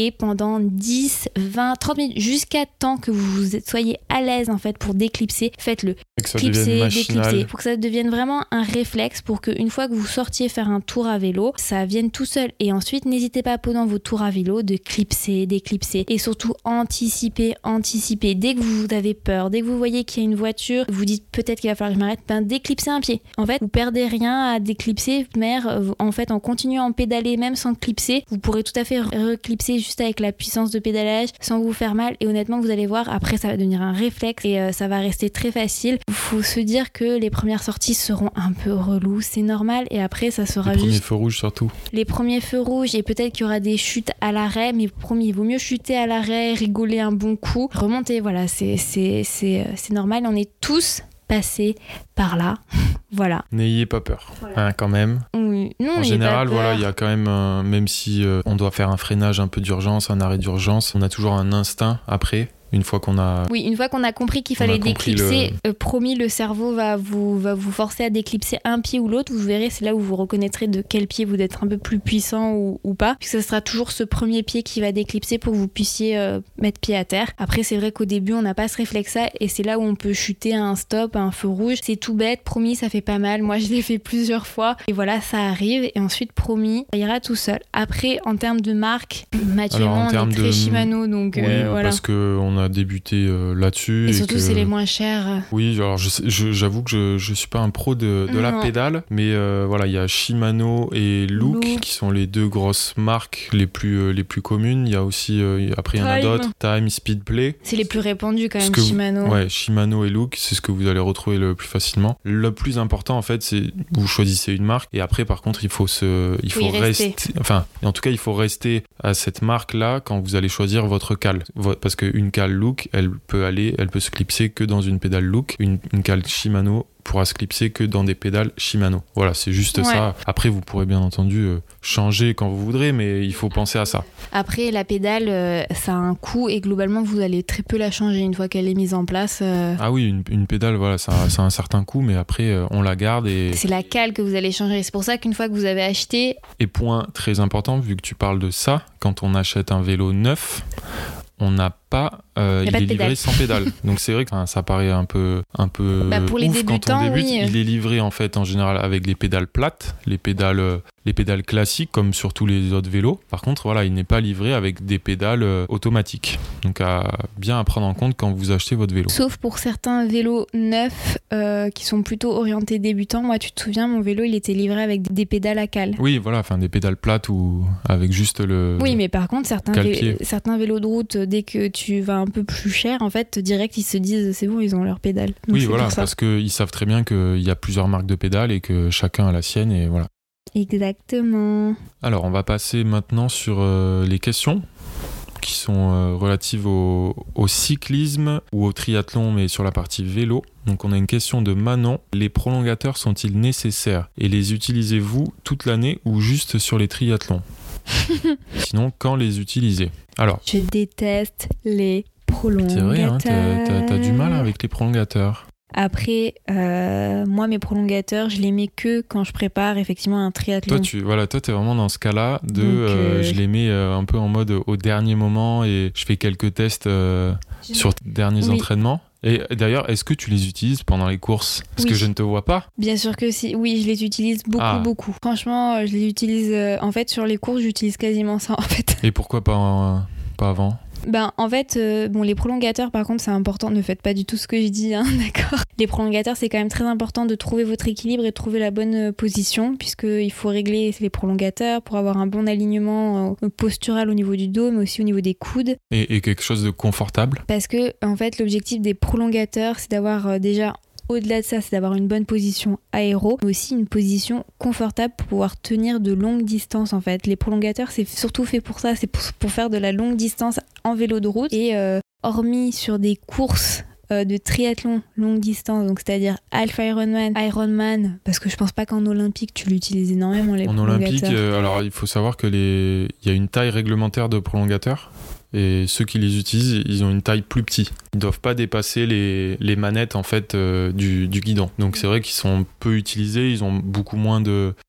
et pendant 10, 20, 30 minutes, jusqu'à temps que vous soyez à l'aise en fait pour déclipser, faites-le clipser, déclipser, pour que ça devienne vraiment un réflexe, pour qu'une fois que vous sortiez faire un tour à vélo, ça vienne tout seul. Et ensuite, n'hésitez pas pendant vos tours à vélo de clipser, déclipser, et surtout anticiper, anticiper. Dès que vous avez peur, dès que vous voyez qu'il y a une voiture, vous dites peut-être qu'il va falloir que je m'arrête, ben déclipsez un pied. En fait, vous perdez rien à déclipser, mais euh, en fait, en continuant à pédaler, même sans clipser, vous pourrez tout à fait reclipser juste avec la puissance de pédalage, sans vous faire mal. Et honnêtement, vous allez voir, après, ça va devenir un réflexe et euh, ça va rester très facile. Il faut se dire que les premières sorties seront un peu reloues, c'est normal. Et après, ça sera Les premiers juste feux rouges surtout. les premiers feux rouges et peut-être qu'il y aura des chutes à l'arrêt, mais promis, il vaut mieux chuter à l'arrêt, rigoler un bon coup, remonter, voilà, c'est c'est- c'est- euh, c'est normal, on est tous passés par là, (laughs) voilà. N'ayez pas peur, Voilà. hein, quand même. Oui. Non, En général, voilà, il y a quand même, un- même si euh, on doit faire un freinage un peu d'urgence, un arrêt d'urgence, on a toujours un instinct après, une fois qu'on a. Oui, une fois qu'on a compris qu'il fallait déclipser, euh, promis, le cerveau va vous, va vous forcer à déclipser un pied ou l'autre. Vous verrez, c'est là où vous reconnaîtrez de quel pied vous êtes un peu plus puissant ou, ou pas. Puis ce sera toujours ce premier pied qui va déclipser pour que vous puissiez euh, mettre pied à terre. Après, c'est vrai qu'au début, on n'a pas ce réflexe-là et c'est là où on peut chuter à un stop, à un feu rouge. C'est tout bête, promis, ça fait pas mal. Moi, je l'ai fait plusieurs fois et voilà, ça arrive. Et ensuite, promis, ça ira tout seul. Après, en termes de marque, Mathieu on est très de- Shimano, donc Oui, euh, voilà. parce a débuté euh, là-dessus. Et surtout, que- c'est les moins chers. Oui, alors j'avoue que je, je suis pas un pro de, de la pédale, mais euh, voilà, il y a Shimano et Look, Look. qui sont les deux grosses marques les plus, euh, les plus communes. Il y a aussi, après il y en a Time. d'autres, Time, Speedplay. C'est les plus répandus quand même, que vous- Shimano. Ouais, Shimano et Look, c'est ce que vous allez retrouver le plus facilement. Le plus important, en fait, c'est vous choisissez une marque et après, par contre, il faut se, il Faut rester. rester. Enfin, en tout cas, il faut rester à cette marque-là quand vous allez choisir votre cale, parce qu'une cale pédale look, elle peut aller, elle peut se clipser que dans une pédale look. Une, une cale Shimano pourra se clipser que dans des pédales Shimano. Voilà, c'est juste Ouais. ça. Après, vous pourrez bien entendu euh, changer quand vous voudrez, mais il faut penser à ça. Après, la pédale, euh, ça a un coût et globalement, vous allez très peu la changer une fois qu'elle est mise en place. euh, Ah oui, une, une pédale, voilà, ça, a- ça a un certain coût, mais après, on la garde et, C'est la cale que vous allez changer. C'est pour ça qu'une fois que vous avez acheté, Et point très important, vu que tu parles de ça, quand on achète un vélo neuf, on n'a pas, euh, il pas est livré sans pédale. (laughs) Donc c'est vrai que ça paraît un peu, un peu Bah, pour les ouf quand on débute. oui. Il est livré en fait en général avec les pédales plates, les pédales, euh, les pédales classiques comme sur tous les autres vélos. Par contre, voilà, il n'est pas livré avec des pédales euh, automatiques. Donc à bien à prendre en compte quand vous achetez votre vélo. sauf pour certains vélos neufs euh, qui sont plutôt orientés débutants, moi, tu te souviens, mon vélo, il était livré avec des pédales à cale. Oui, voilà, enfin des pédales plates ou avec juste le. Oui, mais par contre, certains, vé- certains vélos de route, dès que tu vas un peu plus cher, en fait, direct, ils se disent, c'est bon, ils ont leurs pédales. Donc, Oui, voilà, parce qu'ils savent très bien qu'il y a plusieurs marques de pédales et que chacun a la sienne et voilà. Exactement. Alors, on va passer maintenant sur euh, les questions qui sont euh, relatives au, au cyclisme ou au triathlon, mais sur la partie vélo. Donc, on a une question de Manon. Les prolongateurs sont-ils nécessaires et les utilisez-vous toute l'année ou juste sur les triathlons? (laughs) Sinon, quand les utiliser Alors, Je déteste les prolongateurs. c'est vrai, hein, t'as du mal avec les prolongateurs. Après, euh, moi, mes prolongateurs, je les mets que quand je prépare effectivement un triathlon. Toi, tu voilà, toi, t'es vraiment dans ce cas-là de, Donc, euh, euh, je les mets un peu en mode au dernier moment et je fais quelques tests sur tes derniers Oui. entraînements. Et d'ailleurs, est-ce que tu les utilises pendant les courses? Parce Oui. que je ne te vois pas. Bien sûr que si. Oui, je les utilise beaucoup, Ah. beaucoup. Franchement, euh, je les utilise. euh, en fait, sur les courses, j'utilise quasiment ça. (laughs) En fait. Et pourquoi pas, en- pas avant? Ben, en fait, euh, bon, les prolongateurs, par contre, c'est important. Ne faites pas du tout ce que je dis, hein, (laughs) d'accord Les prolongateurs, c'est quand même très important de trouver votre équilibre et de trouver la bonne euh, position, puisqu'il faut régler les prolongateurs pour avoir un bon alignement euh, postural au niveau du dos, mais aussi au niveau des coudes. et, et quelque chose de confortable? Parce que, en fait, l'objectif des prolongateurs, c'est d'avoir déjà. Au-delà de ça, c'est d'avoir une bonne position aéro, mais aussi une position confortable pour pouvoir tenir de longues distances en fait. Les prolongateurs, c'est surtout fait pour ça, c'est pour, pour faire de la longue distance en vélo de route. Et euh, hormis sur des courses euh, de triathlon longue distance, donc c'est-à-dire Alpha Ironman, Ironman, parce que je pense pas qu'en olympique tu l'utilises énormément les En prolongateurs. olympique, euh, alors il faut savoir que les, il y a une taille réglementaire de prolongateurs. Et ceux qui les utilisent, ils ont une taille plus petite. Ils doivent pas dépasser les, manettes en fait euh, du, guidon. Donc c'est vrai qu'ils sont peu utilisés, ils ont beaucoup moins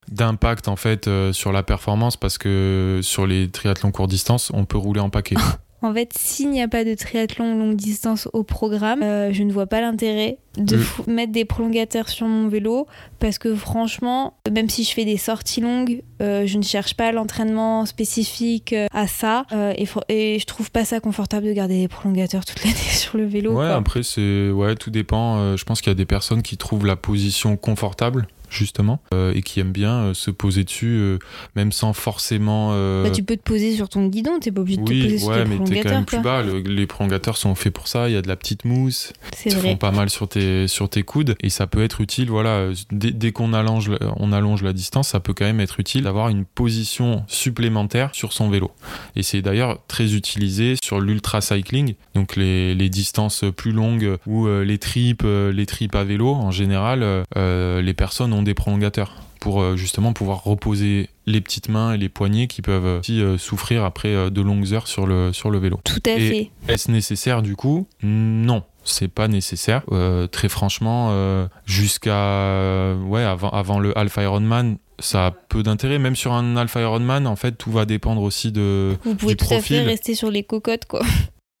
d'impact en fait euh, sur la performance parce que sur les triathlons court distance, on peut rouler en paquet. (laughs) En fait, s'il n'y a pas de triathlon longue distance au programme, euh, je ne vois pas l'intérêt de Mm. mettre des prolongateurs sur mon vélo parce que franchement, même si je fais des sorties longues, euh, je ne cherche pas l'entraînement spécifique euh, à ça euh, et, et je trouve pas ça confortable de garder des prolongateurs toute (laughs) l'année sur le vélo. Ouais, quoi. après c'est ouais, tout dépend. Je pense qu'il y a des personnes qui trouvent la position confortable justement euh, et qui aiment bien euh, se poser dessus euh, même sans forcément Bah, tu peux te poser sur ton guidon, t'es pas obligé de te poser Oui, sur ouais, tes mais t'es quand même prolongateurs. plus bas. Le- les prolongateurs sont faits pour ça. Il y a de la petite mousse. Ils font pas mal sur tes, sur tes coudes. Et ça peut être utile, voilà. Dès, dès qu'on allonge, la- on allonge la distance, ça peut quand même être utile d'avoir une position supplémentaire sur son vélo. Et c'est d'ailleurs très utilisé sur l'ultra cycling. Donc les, les distances plus longues ou les tripes, les tripes à vélo, en général, les personnes ont des prolongateurs pour euh, justement pouvoir reposer les petites mains et les poignets qui peuvent aussi euh, souffrir après euh, de longues heures sur le, sur le vélo. Tout à Et- fait. Est-ce nécessaire du coup? Non, c'est pas nécessaire. Euh, très franchement, euh, jusqu'à ouais avant, avant le Alpha Ironman, ça a peu d'intérêt. Même sur un Alpha Ironman, en fait, tout va dépendre aussi de Vous pouvez du tout à fait rester sur les cocottes, quoi.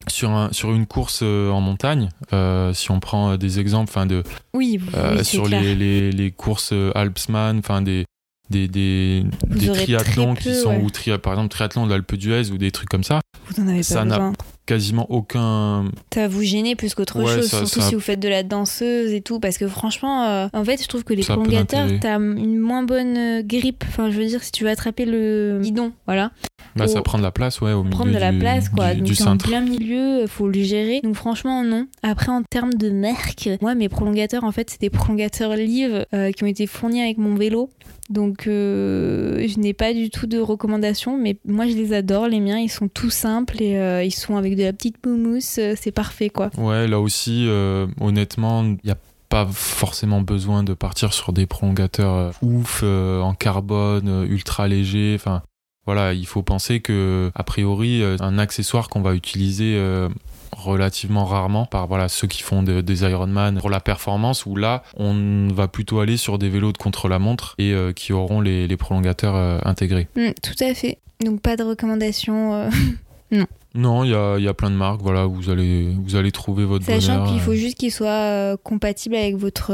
Sur un sur une course euh, en montagne. euh, si on prend euh, des exemples, enfin de Oui, euh, oui, sur les, les, les courses Alpsman, enfin des des, triathlons qui sont ouais. ou tri- par exemple triathlon de l'Alpe d'Huez ou des trucs comme ça Vous en avez ça n'a. Quasiment aucun Ça va vous gêner plus qu'autre Ouais, chose, ça- surtout ça- si vous faites de la danseuse et tout, parce que franchement, euh, en fait, je trouve que les prolongateurs, t'as une moins bonne euh, grippe. Enfin, je veux dire, si tu veux attraper le guidon, voilà. Bah, ça prend de la place, ouais, au milieu prendre de la du, place quoi. du, Donc du en plein milieu, faut le gérer. Donc franchement non. Après en termes de marque, moi mes prolongateurs en fait c'est des prolongateurs Live euh, qui ont été fournis avec mon vélo. Donc euh, je n'ai pas du tout de recommandations, mais moi je les adore les miens. Ils sont tout simples et euh, ils sont avec de la petite mousse, euh, c'est parfait quoi. Ouais, là aussi, honnêtement, il n'y a pas forcément besoin de partir sur des prolongateurs ouf, en carbone, ultra léger. Enfin, voilà, il faut penser que, a priori, un accessoire qu'on va utiliser relativement rarement par voilà ceux qui font de- des Ironman pour la performance où là on va plutôt aller sur des vélos de contre-la-montre et euh, qui auront les, les prolongateurs euh, intégrés. Mm, tout à fait. Donc pas de recommandations. euh, (laughs) Non, il y a, y a plein de marques, voilà, vous allez, vous allez trouver votre Sachant qu'il faut juste qu'ils soient euh, compatibles avec votre.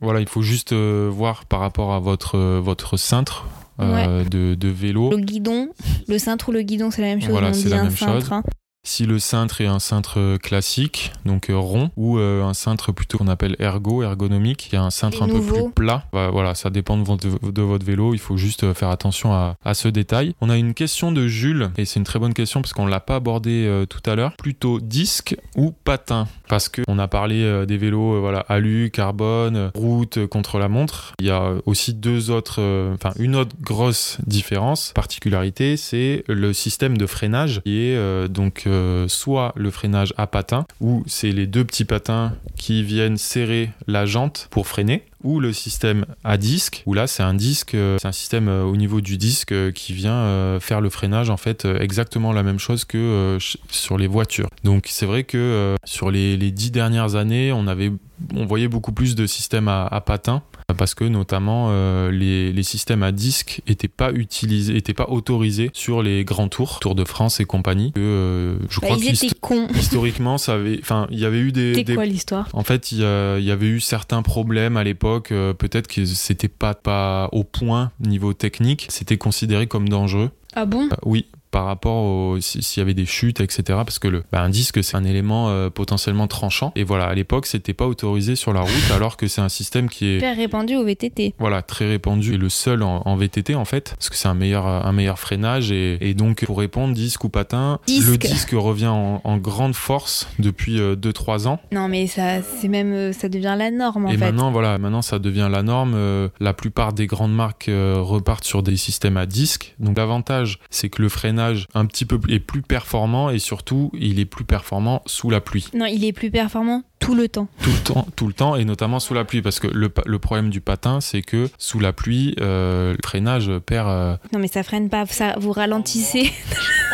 Voilà, il faut juste euh, voir par rapport à votre, votre cintre euh, de, de vélo. Le guidon, le cintre ou le guidon, c'est la même chose. Voilà, c'est la même cintre. chose. hein. Si le cintre est un cintre euh, classique, donc euh, rond, ou euh, un cintre plutôt qu'on appelle ergo, ergonomique, qui est un cintre Les un peu plus plat. Bah, voilà, ça dépend de votre, de votre vélo. Il faut juste faire attention à, à ce détail. On a une question de Jules, et c'est une très bonne question parce qu'on l'a pas abordé euh, tout à l'heure. Plutôt disque ou patin? Parce que on a parlé euh, des vélos, euh, voilà, alu, carbone, route contre la montre. Il y a aussi deux autres, enfin une autre grosse différence, particularité, c'est le système de freinage qui est donc soit le freinage à patin, où c'est les deux petits patins qui viennent serrer la jante pour freiner, ou le système à disque, où là c'est un disque, euh, c'est un système euh, au niveau du disque euh, qui vient faire le freinage en fait exactement la même chose que sur les voitures. Donc c'est vrai que sur les, les dix dernières années, on avait on voyait beaucoup plus de systèmes à, à patins parce que notamment euh, les, les systèmes à disque étaient pas utilisés, étaient pas autorisés sur les grands tours, Tour de France et compagnie. Que, euh, je Bah, crois ils que étaient cons. (laughs) historiquement, ça avait, enfin, il y avait eu des, des- quoi l'histoire? En fait, il y, a- il y avait eu certains problèmes à l'époque. Euh, Peut-être que c'était pas pas au point niveau technique. C'était considéré comme dangereux. Ah bon? Euh, oui, par rapport au si- s'il y avait des chutes, etc. Parce que le, bah, un disque, c'est un élément euh, potentiellement tranchant. Et voilà, à l'époque, c'était pas autorisé sur la route, alors que c'est un système qui est Super répandu au VTT. voilà, très répandu et le seul en, en VTT en fait, parce que c'est un meilleur, un meilleur freinage. Et, et donc, pour répondre, disque ou patin, Disque. le disque revient en, en grande force depuis 2-3 ans. Non mais ça, c'est même, euh, ça devient la norme en et fait. maintenant, voilà, maintenant ça devient la norme. Euh, la plupart des grandes marques euh, repartent sur des systèmes à disque. Donc, l'avantage, c'est que le freinage un petit peu est plus performant et surtout, il est plus performant sous la pluie. Non, il est plus performant tout le temps. Tout le temps, tout le temps, et notamment sous la pluie, parce que le, problème du patin, c'est que sous la pluie, euh, le freinage perd euh, Non mais ça freine pas, ça vous ralentissez.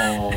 en,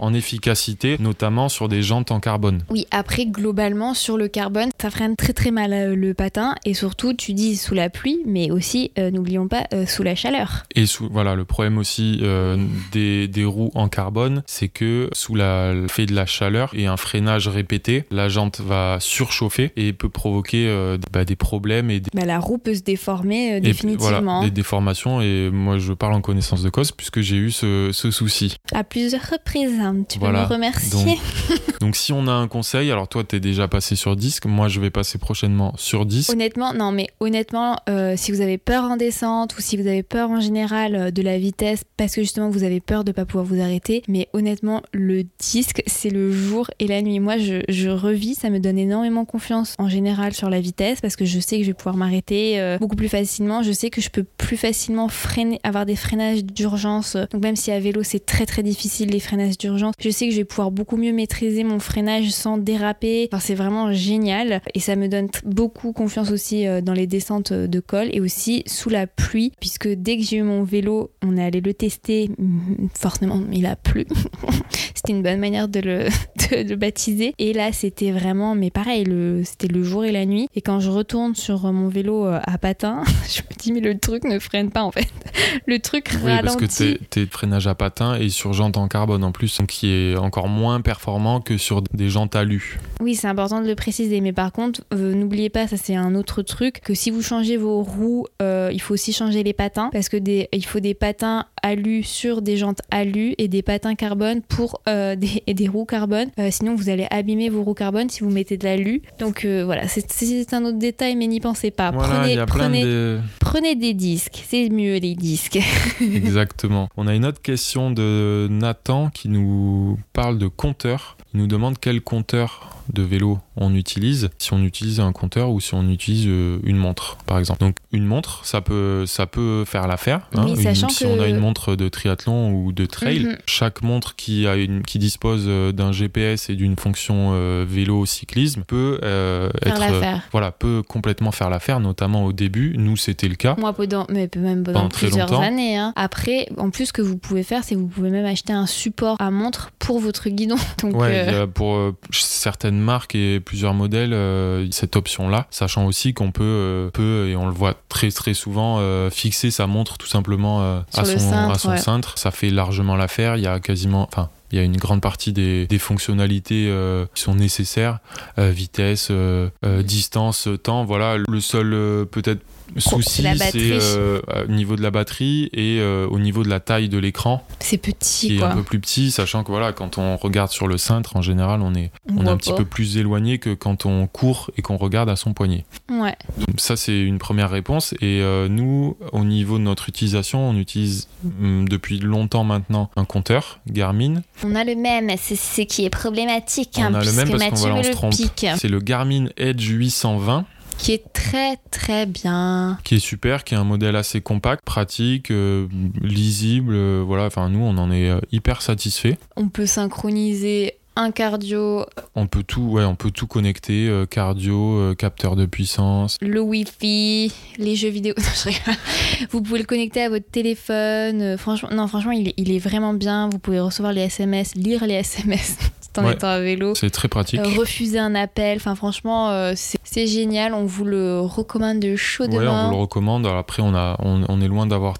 en- en efficacité, notamment sur des jantes en carbone. Oui, après globalement sur le carbone, ça freine très très mal euh, le patin et surtout tu dis sous la pluie, mais aussi euh, n'oublions pas euh, sous la chaleur. Et sous, voilà, le problème aussi euh, des, des roues en carbone, c'est que sous la- l'effet de la chaleur et un freinage répété, la jante va surchauffer et peut provoquer euh, bah, des problèmes et des, Bah, la roue peut se déformer euh, définitivement voilà, des déformations. Et moi, je parle en connaissance de cause puisque j'ai eu ce, ce souci. à plusieurs reprises. hein. Tu peux Voilà. me remercier. Donc, (laughs) donc, si on a un conseil, alors toi, t'es déjà passé sur disque, moi, je vais passer prochainement sur disque. Honnêtement, non, mais honnêtement, euh, si vous avez peur en descente ou si vous avez peur en général de la vitesse parce que justement vous avez peur de pas pouvoir vous arrêter, mais honnêtement, le disque, c'est le jour et la nuit. Moi, je, je revis, ça me donne confiance en général sur la vitesse parce que je sais que je vais pouvoir m'arrêter euh, beaucoup plus facilement. Je sais que je peux plus facilement freiner, avoir des freinages d'urgence. Donc même si à vélo c'est très très difficile les freinages d'urgence, je sais que je vais pouvoir beaucoup mieux maîtriser mon freinage sans déraper. Enfin, c'est vraiment génial et ça me donne beaucoup confiance aussi euh, dans les descentes de col et aussi sous la pluie puisque dès que j'ai eu mon vélo, on est allé le tester. mm, Forcément, il a plu. (laughs) c'était une bonne manière de (laughs) de le baptiser. Et là, c'était vraiment, mais pareil, le, c'était le jour et la nuit. Et quand je retourne sur mon vélo euh, à patin, (laughs) je me dis, mais le truc ne freine pas en fait. (laughs) Le truc Oui, parce que ralentit. t'es, t'es freinage à patin et sur jante en carbone en plus, donc qui est encore moins performant que sur des jantes alu. Oui, c'est important de le préciser, mais par contre, euh, n'oubliez pas, ça c'est un autre truc, que si vous changez vos roues, euh, il faut aussi changer les patins, parce que des, il faut des patins alu sur des jantes alu et des patins carbone pour euh, (laughs) des, et des roues carbone. Euh, sinon, vous allez abîmer vos roues carbone si vous mettez de Donc euh, voilà, c'est- un autre détail, mais n'y pensez pas. Voilà, prenez, de... prenez des disques, c'est mieux les disques. (laughs) Exactement. On a une autre question de Nathan qui nous parle de compteur. Il nous demande quel compteur de vélo on utilise, si on utilise un compteur ou si on utilise euh, une montre, par exemple. Donc une montre, ça peut, ça peut faire l'affaire. hein. Oui, Une- sachant si que- on a une montre de triathlon ou de trail, Mhm. chaque montre qui, a une, qui dispose euh, d'un GPS et d'une fonction euh, vélo cyclisme peut euh, Faire être voilà peut complètement faire l'affaire, notamment au début. Nous, c'était le cas. Moi, pendant, mais même pendant plusieurs longtemps. années. hein. Après, en plus, ce que vous pouvez faire, c'est que vous pouvez même acheter un support à montre pour votre guidon. (laughs) Donc, Ouais, pour euh, certaines marques et plusieurs modèles, euh, cette option-là, sachant aussi qu'on peut, euh, peut, et on le voit très très souvent, euh, fixer sa montre tout simplement à, son, cintre, à son ouais. cintre. Ça fait largement l'affaire. Il y a quasiment, enfin, il y a une grande partie des, des fonctionnalités euh, qui sont nécessaires, Euh, vitesse, euh, distance, temps. Voilà, le seul peut-être souci, c'est euh, au niveau de la batterie et euh, au niveau de la taille de l'écran c'est qui petit, est quoi. un peu plus petit, sachant que voilà, quand on regarde sur le cintre, en général, on est, On on est un petit peu plus éloigné que quand on court et qu'on regarde à son poignet. Ouais. Donc ça, c'est une première réponse. Et euh, nous, au niveau de notre utilisation, on utilise hum, depuis longtemps maintenant un compteur Garmin. On a le même, c'est ce qui est problématique, On hein, a le même parce qu'on on me se trompe. C'est le Garmin Edge 820 qui est très très bien. qui est super, qui est un modèle assez compact, pratique, euh, lisible. euh, voilà, enfin nous, on en est euh, hyper satisfait. On peut synchroniser un cardio, On peut tout, ouais, on peut tout connecter, euh, cardio, euh, capteur de puissance. le Wi-Fi, les jeux vidéo. (laughs) Non, je rigole. vous pouvez le connecter à votre téléphone. euh, Franchement, non, franchement, il est, il est vraiment bien. Vous pouvez recevoir les SMS, lire les SMS en Ouais. étant à vélo. C'est très pratique. Euh, refuser un appel, enfin franchement euh, c'est génial, on vous le recommande Ouais, chaudement. on vous le recommande. Alors Après, on, a, on, on est loin d'avoir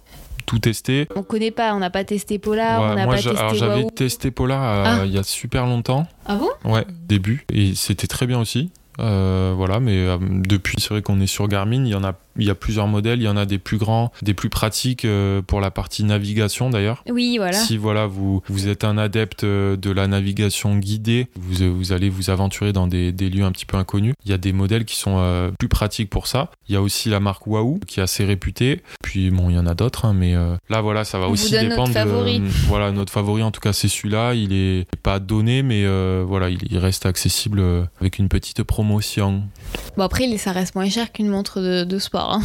tout testé. On connaît pas, on n'a pas testé Polar, Ouais, on n'a pas alors, testé j'avais testé Polar euh, Ah. il y a super longtemps. Ah bon? Ouais, début. Et c'était très bien aussi. Euh, voilà, mais euh, depuis, c'est vrai qu'on est sur Garmin. Il y en a, il y a plusieurs modèles. Il y en a des plus grands, des plus pratiques euh, pour la partie navigation d'ailleurs. Oui, voilà. Si voilà vous vous êtes un adepte de la navigation guidée, vous, vous allez vous aventurer dans des, des lieux un petit peu inconnus. Il y a des modèles qui sont plus pratiques pour ça. Il y a aussi la marque Wahoo qui est assez réputée. Puis bon, il y en a d'autres, hein, mais là voilà, ça va On vous aussi notre dépendre. de- favori. voilà, notre favori en tout cas c'est celui-là. Il est pas donné, mais voilà, il, il reste accessible avec une petite promotion. Bon après ça reste moins cher qu'une montre de, de sport. hein.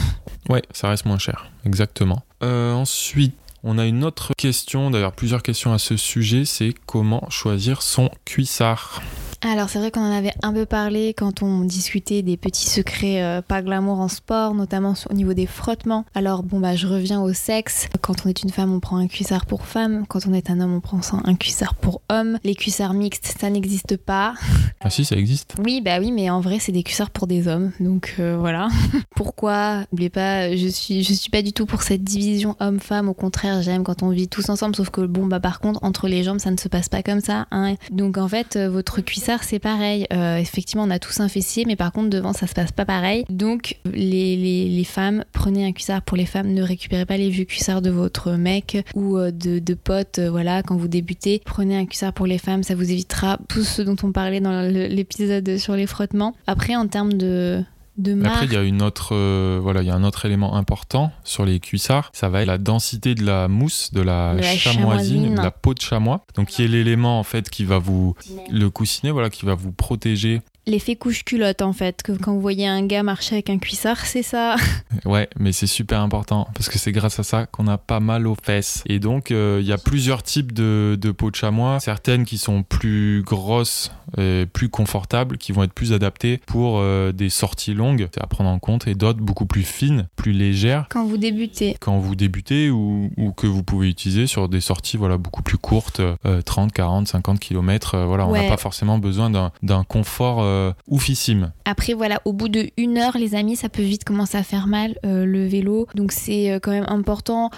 Ouais, ça reste moins cher, exactement. Euh, ensuite, on a une autre question, d'ailleurs plusieurs questions à ce sujet, c'est comment choisir son cuissard? Alors c'est vrai qu'on en avait un peu parlé quand on discutait des petits secrets euh, pas glamour en sport, notamment au niveau des frottements. Alors bon bah je reviens au sexe. Quand on est une femme, on prend un cuissard pour femme. Quand on est un homme, on prend un cuissard pour homme. Les cuissards mixtes, ça n'existe pas. Ah si, ça existe. Oui, bah oui, mais en vrai, c'est des cuissards pour des hommes, donc euh, voilà. (laughs) Pourquoi? N'oubliez pas, je suis, je suis pas du tout pour cette division homme-femme. Au contraire, j'aime quand on vit tous ensemble. Sauf que bon, bah par contre, entre les jambes, ça ne se passe pas comme ça. hein. Donc en fait, euh, votre cuissard, c'est pareil. Euh, effectivement, on a tous un fessier, mais par contre, devant, ça se passe pas pareil. Donc les, les, femmes, prenez un cuissard pour les femmes. Ne récupérez pas les vieux cuissards de votre mec ou euh, de, de potes. euh, voilà, quand vous débutez, prenez un cuissard pour les femmes. Ça vous évitera tout ce dont on parlait dans l'épisode sur les frottements. Après, en termes de de Après, il y a une autre, euh, voilà, il y a un autre élément important sur les cuissards. Ça va être la densité de la mousse, de la, De la chamoisine, chamoisine. de la peau de chamois. Donc, qui est l'élément en fait qui va vous, le coussinet, voilà, qui va vous protéger. L'effet couche culotte en fait, que quand vous voyez un gars marcher avec un cuissard, c'est ça. (laughs) Ouais, mais c'est super important parce que c'est grâce à ça qu'on a pas mal aux fesses. Et donc, euh, il y a plusieurs types de, de peau de chamois. Certaines qui sont plus grosses, et plus confortables, qui vont être plus adaptées pour euh, des sorties longues, c'est à prendre en compte, et d'autres beaucoup plus fines, plus légères Quand vous débutez, quand vous débutez ou, ou que vous pouvez utiliser sur des sorties voilà, beaucoup plus courtes, euh, 30, 40, 50 km. voilà, on n'a pas forcément besoin d'un- d'un confort euh, oufissime. Après, voilà, au bout de une heure, les amis, ça peut vite commencer à faire mal euh, le vélo. Donc, c'est euh, quand même important.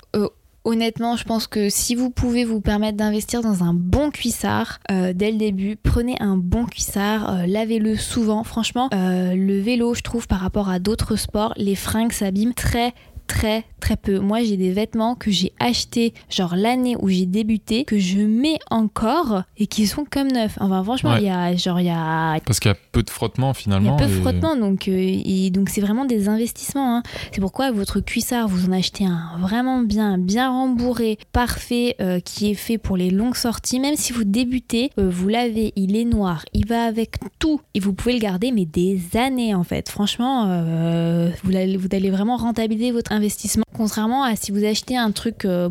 Honnêtement, je pense que si vous pouvez vous permettre d'investir dans un bon cuissard dès le début, prenez un bon cuissard, lavez-le souvent. Franchement, le vélo, je trouve, par rapport à d'autres sports, les fringues s'abîment très très très peu. Moi j'ai des vêtements que j'ai achetés genre l'année où j'ai débuté, que je mets encore et qui sont comme neufs. Enfin franchement il y a genre il y a... Parce qu'il y a peu de frottement finalement. Il y a peu de frottement donc euh, donc c'est vraiment des investissements. Hein. C'est pourquoi votre cuissard vous en achetez un vraiment bien, bien rembourré, parfait, euh, qui est fait pour les longues sorties. Même si vous débutez, euh, vous l'avez, il est noir, il va avec tout et vous pouvez le garder mais des années en fait. Franchement vous, allez, vous allez vraiment rentabiliser votre investissement Contrairement à si vous achetez un truc, euh,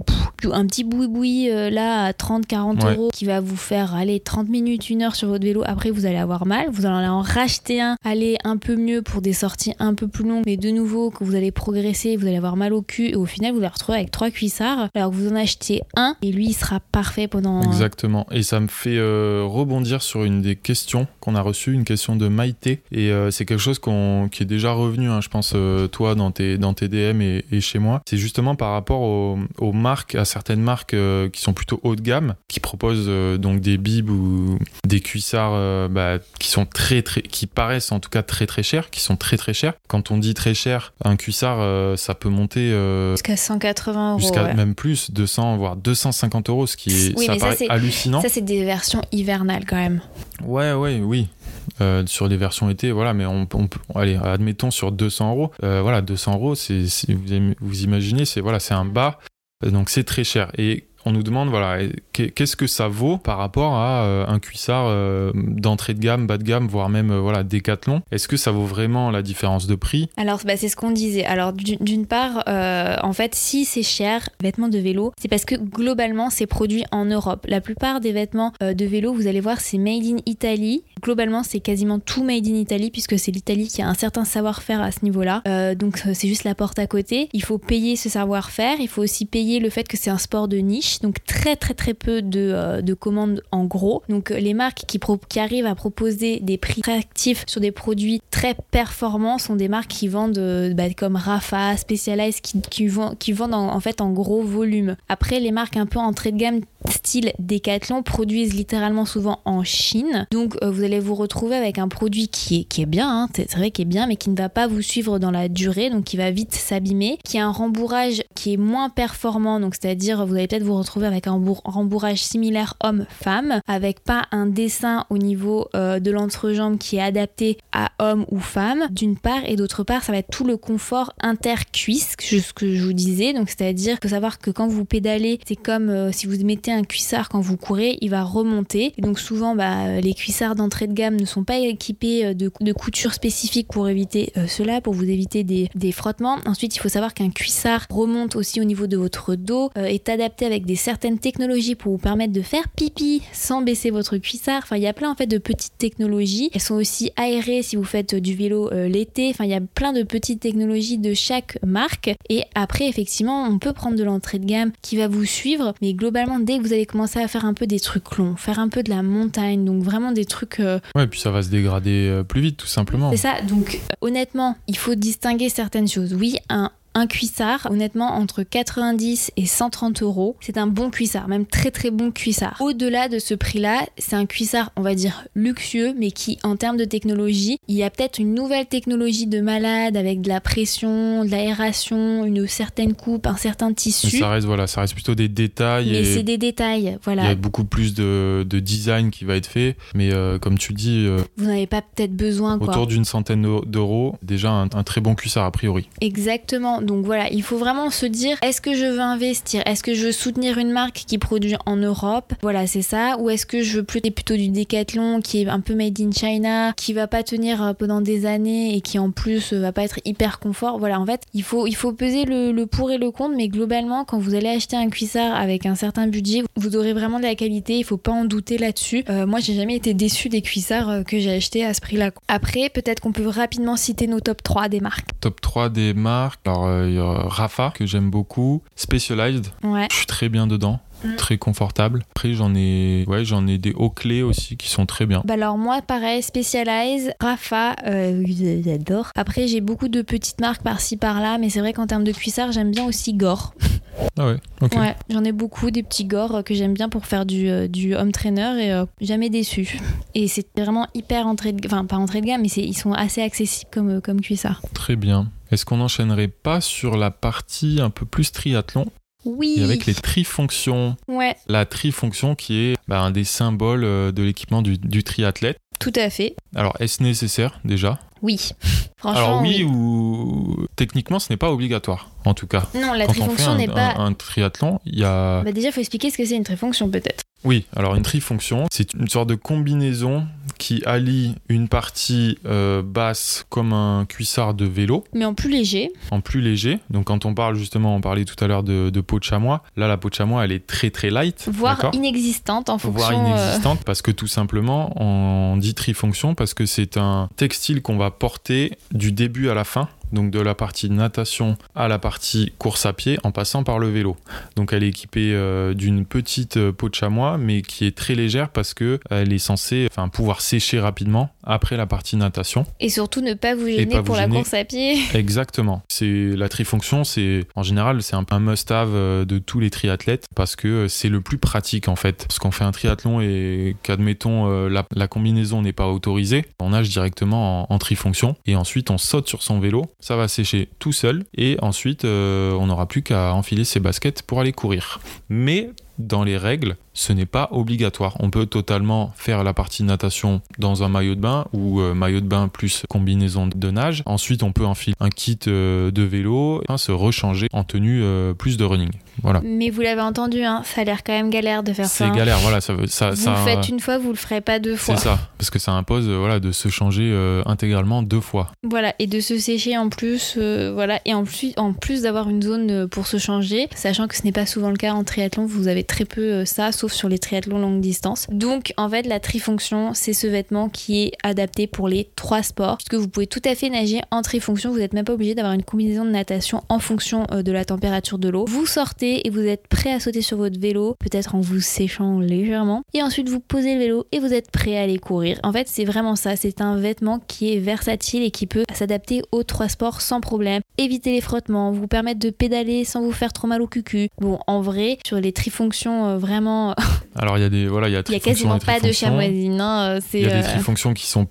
un petit boui-boui euh, là à 30-40 euros qui va vous faire aller 30 minutes, une heure sur votre vélo, après vous allez avoir mal. Vous allez en racheter un, aller un peu mieux pour des sorties un peu plus longues, mais de nouveau que vous allez progresser, vous allez avoir mal au cul et au final vous allez retrouver avec trois cuissards alors que vous en achetez un et lui il sera parfait pendant. Exactement. Et ça me fait euh, rebondir sur une des questions qu'on a reçues, une question de Maïté. Et c'est quelque chose qui est déjà revenu, hein, je pense, toi, dans tes, dans tes DM et, et, chez moi, c'est justement par rapport aux, marques, à certaines marques euh, qui sont plutôt haut de gamme, qui proposent euh, donc des bibs ou des cuissards euh, bah, qui sont très très, qui paraissent en tout cas très très chers, qui sont très très chers. Quand on dit très cher, un cuissard, ça peut monter jusqu'à 180 euros, jusqu'à même plus, 200 voire 250 euros, ce qui est, ça paraît hallucinant. Ça c'est des versions hivernales quand même. Ouais, ouais, oui. Euh, sur les versions été, voilà, mais on, peut, allez, admettons sur 200 euros, voilà, 200 euros, c'est, vous, imaginez, c'est voilà, c'est un bas, donc c'est très cher. Et on nous demande voilà qu'est-ce que ça vaut par rapport à euh, un cuissard euh, d'entrée de gamme, bas de gamme, voire même euh, voilà Décathlon. Est-ce que ça vaut vraiment la différence de prix? Alors bah, c'est ce qu'on disait. Alors d'une part, en fait, si c'est cher, vêtements de vélo, c'est parce que globalement c'est produit en Europe. La plupart des vêtements de vélo, vous allez voir, c'est made in Italy. Globalement, c'est quasiment tout made in Italy puisque c'est l'Italie qui a un certain savoir-faire à ce niveau-là. donc c'est juste la porte à côté. Il faut payer ce savoir-faire. Il faut aussi payer le fait que c'est un sport de niche donc très très très peu de, euh, de commandes en gros. Donc les marques qui, qui, arrivent à proposer des prix très actifs sur des produits très performants sont des marques qui vendent euh, bah, comme Rafa, Specialized, qui, qui, vendent, qui en, fait en gros volume. Après les marques un peu entrée de gamme style Decathlon produisent littéralement souvent en Chine. Donc euh, vous allez vous retrouver avec un produit qui est, qui est bien, hein, c'est vrai qu'il est bien, mais qui ne va pas vous suivre dans la durée, donc qui va vite s'abîmer, qui a un rembourrage qui est moins performant, donc c'est-à-dire vous allez peut-être vous retrouver avec un rembourrage similaire homme-femme, avec pas un dessin au niveau euh, de l'entrejambe qui est adapté à homme ou femme, d'une part, et d'autre part, ça va être tout le confort intercuisse, ce que je vous disais, donc c'est-à-dire faut savoir que quand vous pédalez, c'est comme euh, si vous mettez un cuissard quand vous courez, il va remonter. Donc souvent, bah, les cuissards d'entrée de gamme ne sont pas équipés euh, de, de couture spécifique pour éviter euh, cela, pour vous éviter des, des, frottements. Ensuite, il faut savoir qu'un cuissard remonte aussi au niveau de votre dos, euh, est adapté avec des certaines technologies pour vous permettre de faire pipi sans baisser votre cuissard. Enfin, il y a plein en fait de petites technologies. Elles sont aussi aérées si vous faites du vélo l'été. Enfin, il y a plein de petites technologies de chaque marque. Et après, effectivement, on peut prendre de l'entrée de gamme qui va vous suivre. Mais globalement, dès vous allez commencer à faire un peu des trucs longs, faire un peu de la montagne, donc vraiment des trucs. Euh, ouais, puis ça va se dégrader euh, plus vite, tout simplement. C'est ça. Donc, euh, honnêtement, il faut distinguer certaines choses. Oui, un un cuissard, honnêtement, entre 90 et 130 euros, c'est un bon cuissard, même très très bon cuissard. Au-delà de ce prix-là, c'est un cuissard, on va dire, luxueux, mais qui, en termes de technologie, il y a peut-être une nouvelle technologie de malade avec de la pression, de l'aération, une certaine coupe, un certain tissu. ça reste, voilà, ça reste plutôt des détails. Mais c'est des détails, voilà. Il y a beaucoup plus de, design qui va être fait, mais euh, comme tu dis... Euh, Vous n'avez pas peut-être besoin, quoi. Autour d'une centaine d'euros, déjà un, un très bon cuissard a priori. Exactement donc voilà, il faut vraiment se dire est-ce que je veux investir? Est-ce que je veux soutenir une marque qui produit en Europe? Voilà, c'est ça. Ou est-ce que je veux plutôt du Decathlon qui est un peu made in China, qui va pas tenir euh, pendant des années et qui en plus euh, va pas être hyper confort? Voilà, en fait, il faut, peser le, pour et le contre, mais globalement, quand vous allez acheter un cuissard avec un certain budget, vous aurez vraiment de la qualité, il faut pas en douter là-dessus. Euh, moi, j'ai jamais été déçu des cuissards que j'ai achetés à ce prix-là. Après, peut-être qu'on peut rapidement citer nos top 3 des marques. Top 3 des marques. Il y a Rafa que j'aime beaucoup, Specialized. Ouais. Je suis très bien dedans. Mm. très confortable. Après, j'en ai, ouais, j'en ai des hauts clés aussi qui sont très bien. Bah alors moi pareil, Specialized, Rafa, euh, oui, j'adore. Après j'ai beaucoup de petites marques par-ci par-là, mais c'est vrai qu'en termes de cuissard j'aime bien aussi Gore. (laughs) Ah ouais, ok. Ouais, j'en ai beaucoup des petits Gore euh, que j'aime bien pour faire du, euh, du home trainer et euh, jamais déçu. Et c'est vraiment hyper entrée de, enfin pas entrée de gamme, mais c'est- ils sont assez accessibles comme, euh, comme cuissard. Très bien. Est-ce qu'on n'enchaînerait pas sur la partie un peu plus triathlon Oui. et avec les trifonctions? Ouais, La trifonction qui est bah, un des symboles euh, de l'équipement du, du triathlète. tout à fait. Alors, est-ce nécessaire déjà? Oui. (laughs) Franchement. Alors oui, ou techniquement, ce n'est pas obligatoire, en tout cas. Non, la Quand trifonction n'est pas. un- un triathlon, il y a... Bah déjà, il faut expliquer ce que c'est une trifonction peut-être. Oui, alors une trifonction, c'est une sorte de combinaison qui allie une partie euh, basse comme un cuissard de vélo Mais en plus léger. en plus léger. Donc quand on parle justement, on parlait tout à l'heure de, de peau de chamois, là la peau de chamois elle est très très light, voire inexistante en voire fonction. euh, inexistante parce que tout simplement on dit trifonction parce que c'est un textile qu'on va porter du début à la fin donc de la partie natation à la partie course à pied en passant par le vélo. Donc elle est équipée euh, d'une petite euh, peau de chamois mais qui est très légère parce que elle est censée enfin, pouvoir sécher rapidement après la partie natation. Et surtout ne pas vous gêner pas vous pour la course à pied. (laughs) Exactement. C'est la trifonction, c'est en général c'est un must-have euh, de tous les triathlètes parce que c'est le plus pratique en fait. Parce qu'on fait un triathlon et qu'admettons la, la combinaison n'est pas autorisée, on nage directement en, en trifonction et ensuite on saute sur son vélo, ça va sécher tout seul et ensuite euh, on n'aura plus qu'à enfiler ses baskets pour aller courir. Mais dans les règles, ce n'est pas obligatoire. On peut totalement faire la partie natation dans un maillot de bain ou euh, maillot de bain plus combinaison de nage. Ensuite, on peut enfiler un kit euh, de vélo, enfin, se rechanger en tenue plus de running. Voilà. Mais vous l'avez entendu, hein, ça a l'air quand même galère de faire ça. C'est hein. galère, voilà, ça Vous ça le faites une fois, vous le ferez pas deux fois. c'est ça parce que ça impose euh, voilà de se changer euh, intégralement deux fois. Voilà, et de se sécher en plus, euh, voilà, et en plus, en plus d'avoir une zone pour se changer, sachant que ce n'est pas souvent le cas en triathlon, vous avez très peu ça, sauf sur les triathlons longue distance. Donc, en fait, la trifonction, c'est ce vêtement qui est adapté pour les trois sports, puisque vous pouvez tout à fait nager en trifonction, vous n'êtes même pas obligé d'avoir une combinaison de natation en fonction de la température de l'eau. Vous sortez et vous êtes prêt à sauter sur votre vélo, peut-être en vous séchant légèrement, et ensuite vous posez le vélo et vous êtes prêt à aller courir. En fait, c'est vraiment ça, c'est un vêtement qui est versatile et qui peut s'adapter aux trois sports sans problème. Éviter les frottements, vous permettre de pédaler sans vous faire trop mal au cucu. Bon, en vrai, sur les trifonctions, euh, vraiment, (laughs) Alors il y a des voilà il y a il y a quasiment pas de chamoisine. hein, euh, Il y a des euh, trifonctions qui sont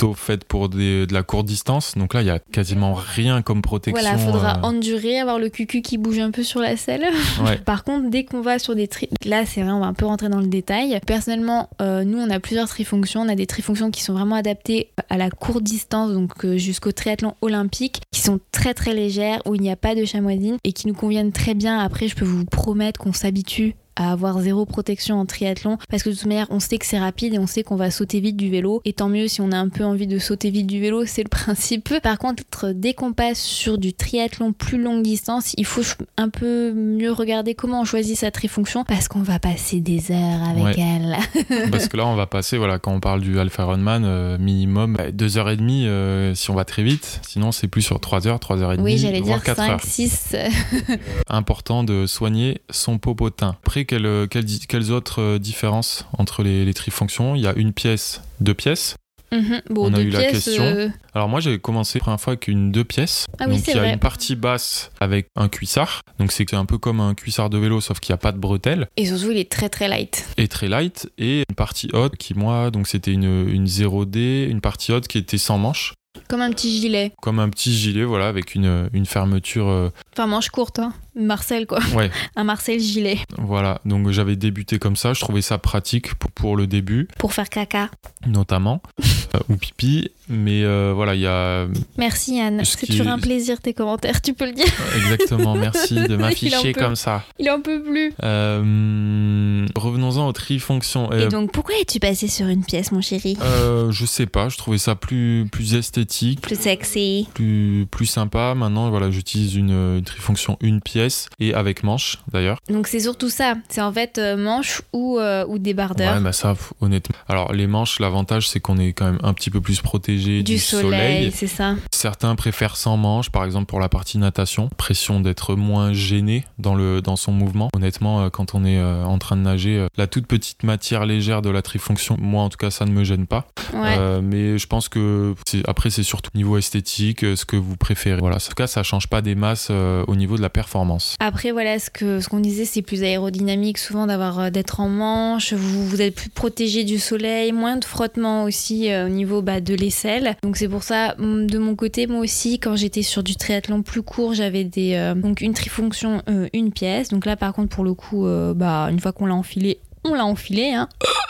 plutôt faites pour des, de la courte distance. Donc là il y a quasiment rien comme protection. Voilà, faudra euh, endurer, avoir le cucu qui bouge un peu sur la selle. (laughs) ouais. Par contre, dès qu'on va sur des tri... Là, c'est vrai, on va un peu rentrer dans le détail. Personnellement, euh, nous, on a plusieurs trifonctions. On a des trifonctions qui sont vraiment adaptées à la courte distance, donc euh, jusqu'au triathlon olympique, qui sont très très légères, où il n'y a pas de chamoisine et qui nous conviennent très bien. Après, je peux vous promettre qu'on s'habitue à avoir zéro protection en triathlon parce que de toute manière on sait que c'est rapide et on sait qu'on va sauter vite du vélo et tant mieux si on a un peu envie de sauter vite du vélo (laughs) c'est le principe par contre dès qu'on passe sur du triathlon plus longue distance il faut un peu mieux regarder comment on choisit sa trifonction parce qu'on va passer des heures avec Ouais. elle (laughs) Parce que là, on va passer, voilà, quand on parle du Alpha Ironman, euh, minimum bah, deux heures et demie euh, si on va très vite. Sinon, c'est plus sur 3 heures, 3 heures et demie, oui j'allais dire 4 5 heures. 6 (laughs) Important de soigner son popotin. Après, quelles, euh, quelles, autres euh, différences entre les, les trifonctions? Il y a une pièce, deux pièces. Mhm. bon On a eu la question. euh, Alors moi, j'ai commencé la première fois avec une deux pièces. Ah oui, Donc il y a vrai. une partie basse avec un cuissard. Donc c'est un peu comme un cuissard de vélo, sauf qu'il n'y a pas de bretelles. et surtout il est très très light et très light et une partie haute qui moi donc c'était une, une 0D une partie haute qui était sans manche comme un petit gilet comme un petit gilet voilà avec une, une fermeture enfin manche courte hein. Marcel quoi ouais (laughs) un Marcel gilet voilà donc j'avais débuté comme ça je trouvais ça pratique pour, pour le début pour faire caca notamment (laughs) euh, ou pipi mais euh, voilà il y a Merci Yann, Ce c'est toujours un plaisir tes commentaires, tu peux le dire. (laughs) exactement merci de m'afficher peut. comme ça Il en peut plus. Euh, revenons-en aux trifonctions Et donc pourquoi es-tu passé sur une pièce mon chéri je sais pas je trouvais ça plus plus esthétique Plus sexy. plus, plus sympa. Maintenant, voilà, j'utilise une, une trifonction une pièce et avec manche d'ailleurs. Donc c'est surtout ça, c'est en fait euh, manche ou, euh, ou débardeur. Ouais, bah ça, honnêtement. Alors, les manches, l'avantage, c'est qu'on est quand même un petit peu plus protégé du, soleil. C'est ça. Certains préfèrent sans manche, par exemple pour la partie natation. Pression d'être moins gêné dans, le, dans son mouvement. Honnêtement, euh, quand on est euh, en train de nager, la toute petite matière légère de la trifonction, moi en tout cas, ça ne me gêne pas. mais je pense que après, c'est surtout niveau esthétique, ce que vous préférez. Voilà, en tout cas, ça change pas des masses au niveau de la performance. Après, voilà, ce qu'on ce qu'on disait, c'est plus aérodynamique souvent d'avoir d'être en manche. Vous, vous êtes plus protégé du soleil, moins de frottement aussi au niveau bah, de l'aisselle. Donc c'est pour ça, de mon côté, moi aussi, quand j'étais sur du triathlon plus court, j'avais des donc une trifonction, une pièce. Donc là, par contre, pour le coup, euh, bah, une fois qu'on l'a enfilé, on l'a enfilé. Hein.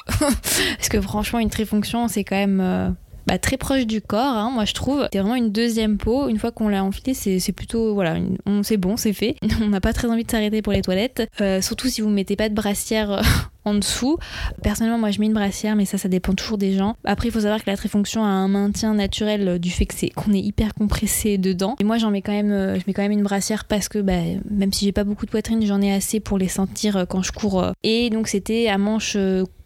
(laughs) Parce que franchement, une trifonction, c'est quand même euh, bah, très proche du corps, hein, moi je trouve. C'est vraiment une deuxième peau. Une fois qu'on l'a enfilé, c'est plutôt. Voilà, c'est bon, c'est fait. (laughs) On n'a pas très envie de s'arrêter pour les toilettes. Euh, surtout si vous mettez pas de brassière en dessous. Personnellement, moi, je mets une brassière, mais ça, ça dépend toujours des gens. Après, il faut savoir que la trifonction a un maintien naturel euh, du fait que c'est qu'on est hyper compressé dedans. Et moi, j'en mets quand même, euh, je mets quand même une brassière parce que, bah, même si j'ai pas beaucoup de poitrine, j'en ai assez pour les sentir euh, quand je cours. Et donc, c'était à manche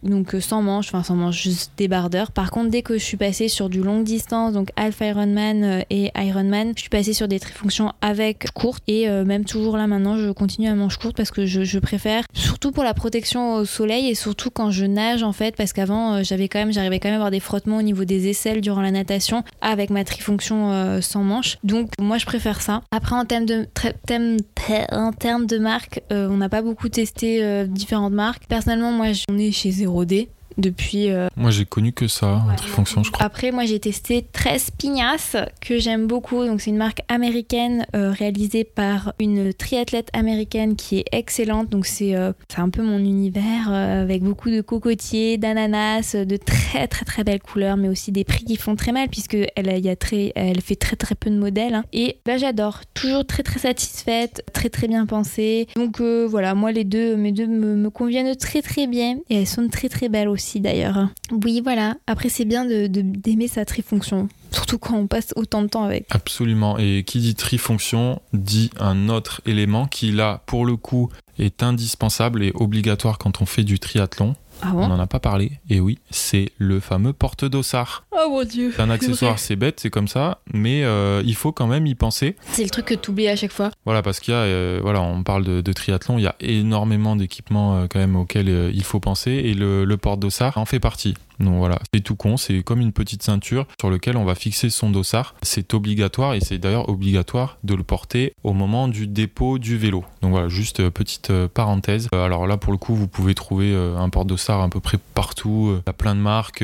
donc sans manche, enfin sans manche, juste débardeur. Par contre, dès que je suis passée sur du longue distance, donc Alpha Ironman et Ironman, je suis passée sur des trifonctions avec courte et même toujours là maintenant, je continue à manche courte parce que je, je préfère, surtout pour la protection au et surtout quand je nage en fait parce qu'avant euh, j'avais quand même j'arrivais quand même à avoir des frottements au niveau des aisselles durant la natation avec ma trifonction euh, sans manche. Donc moi je préfère ça. Après en termes de en termes de marque euh, on n'a pas beaucoup testé différentes marques. Personnellement moi on est chez 0D depuis. Euh, moi, j'ai connu que ça, en trifonction, je crois. Après, moi, j'ai testé 13 Pignas, que j'aime beaucoup. Donc, c'est une marque américaine euh, réalisée par une triathlète américaine qui est excellente. Donc, c'est euh, c'est un peu mon univers avec beaucoup de cocotiers, d'ananas, de très, très, très belles couleurs, mais aussi des prix qui font très mal puisque elle, y a très, elle fait très, très peu de modèles. Hein. Et là, j'adore. Toujours très, très satisfaite, très, très bien pensée. Donc, voilà, moi, les deux, mes deux me, me conviennent très, très bien et elles sont très, très belles aussi d'ailleurs. Oui, voilà. Après, c'est bien d'aimer de, d'aimer sa trifonction. Surtout quand on passe autant de temps avec. Absolument. Et qui dit trifonction dit un autre élément qui, là, pour le coup, est indispensable et obligatoire quand on fait du triathlon. Ah on n'en a pas parlé. Et oui, c'est le fameux porte-dossard. Oh mon dieu. C'est un accessoire, c'est bête, c'est comme ça, mais euh, il faut quand même y penser. C'est le truc que tu oublies à chaque fois. Voilà, parce qu'il y a, euh, voilà, on parle de, triathlon, il y a énormément d'équipements euh, quand même auxquels il faut penser et le, le porte-dossard en fait partie. Donc voilà, c'est tout con, c'est comme une petite ceinture sur laquelle on va fixer son dossard. C'est obligatoire et c'est d'ailleurs obligatoire de le porter au moment du dépôt du vélo. Donc voilà, juste euh, petite euh, parenthèse. Euh, alors là, pour le coup, vous pouvez trouver un porte-dossard à peu près partout. Il y a plein de marques.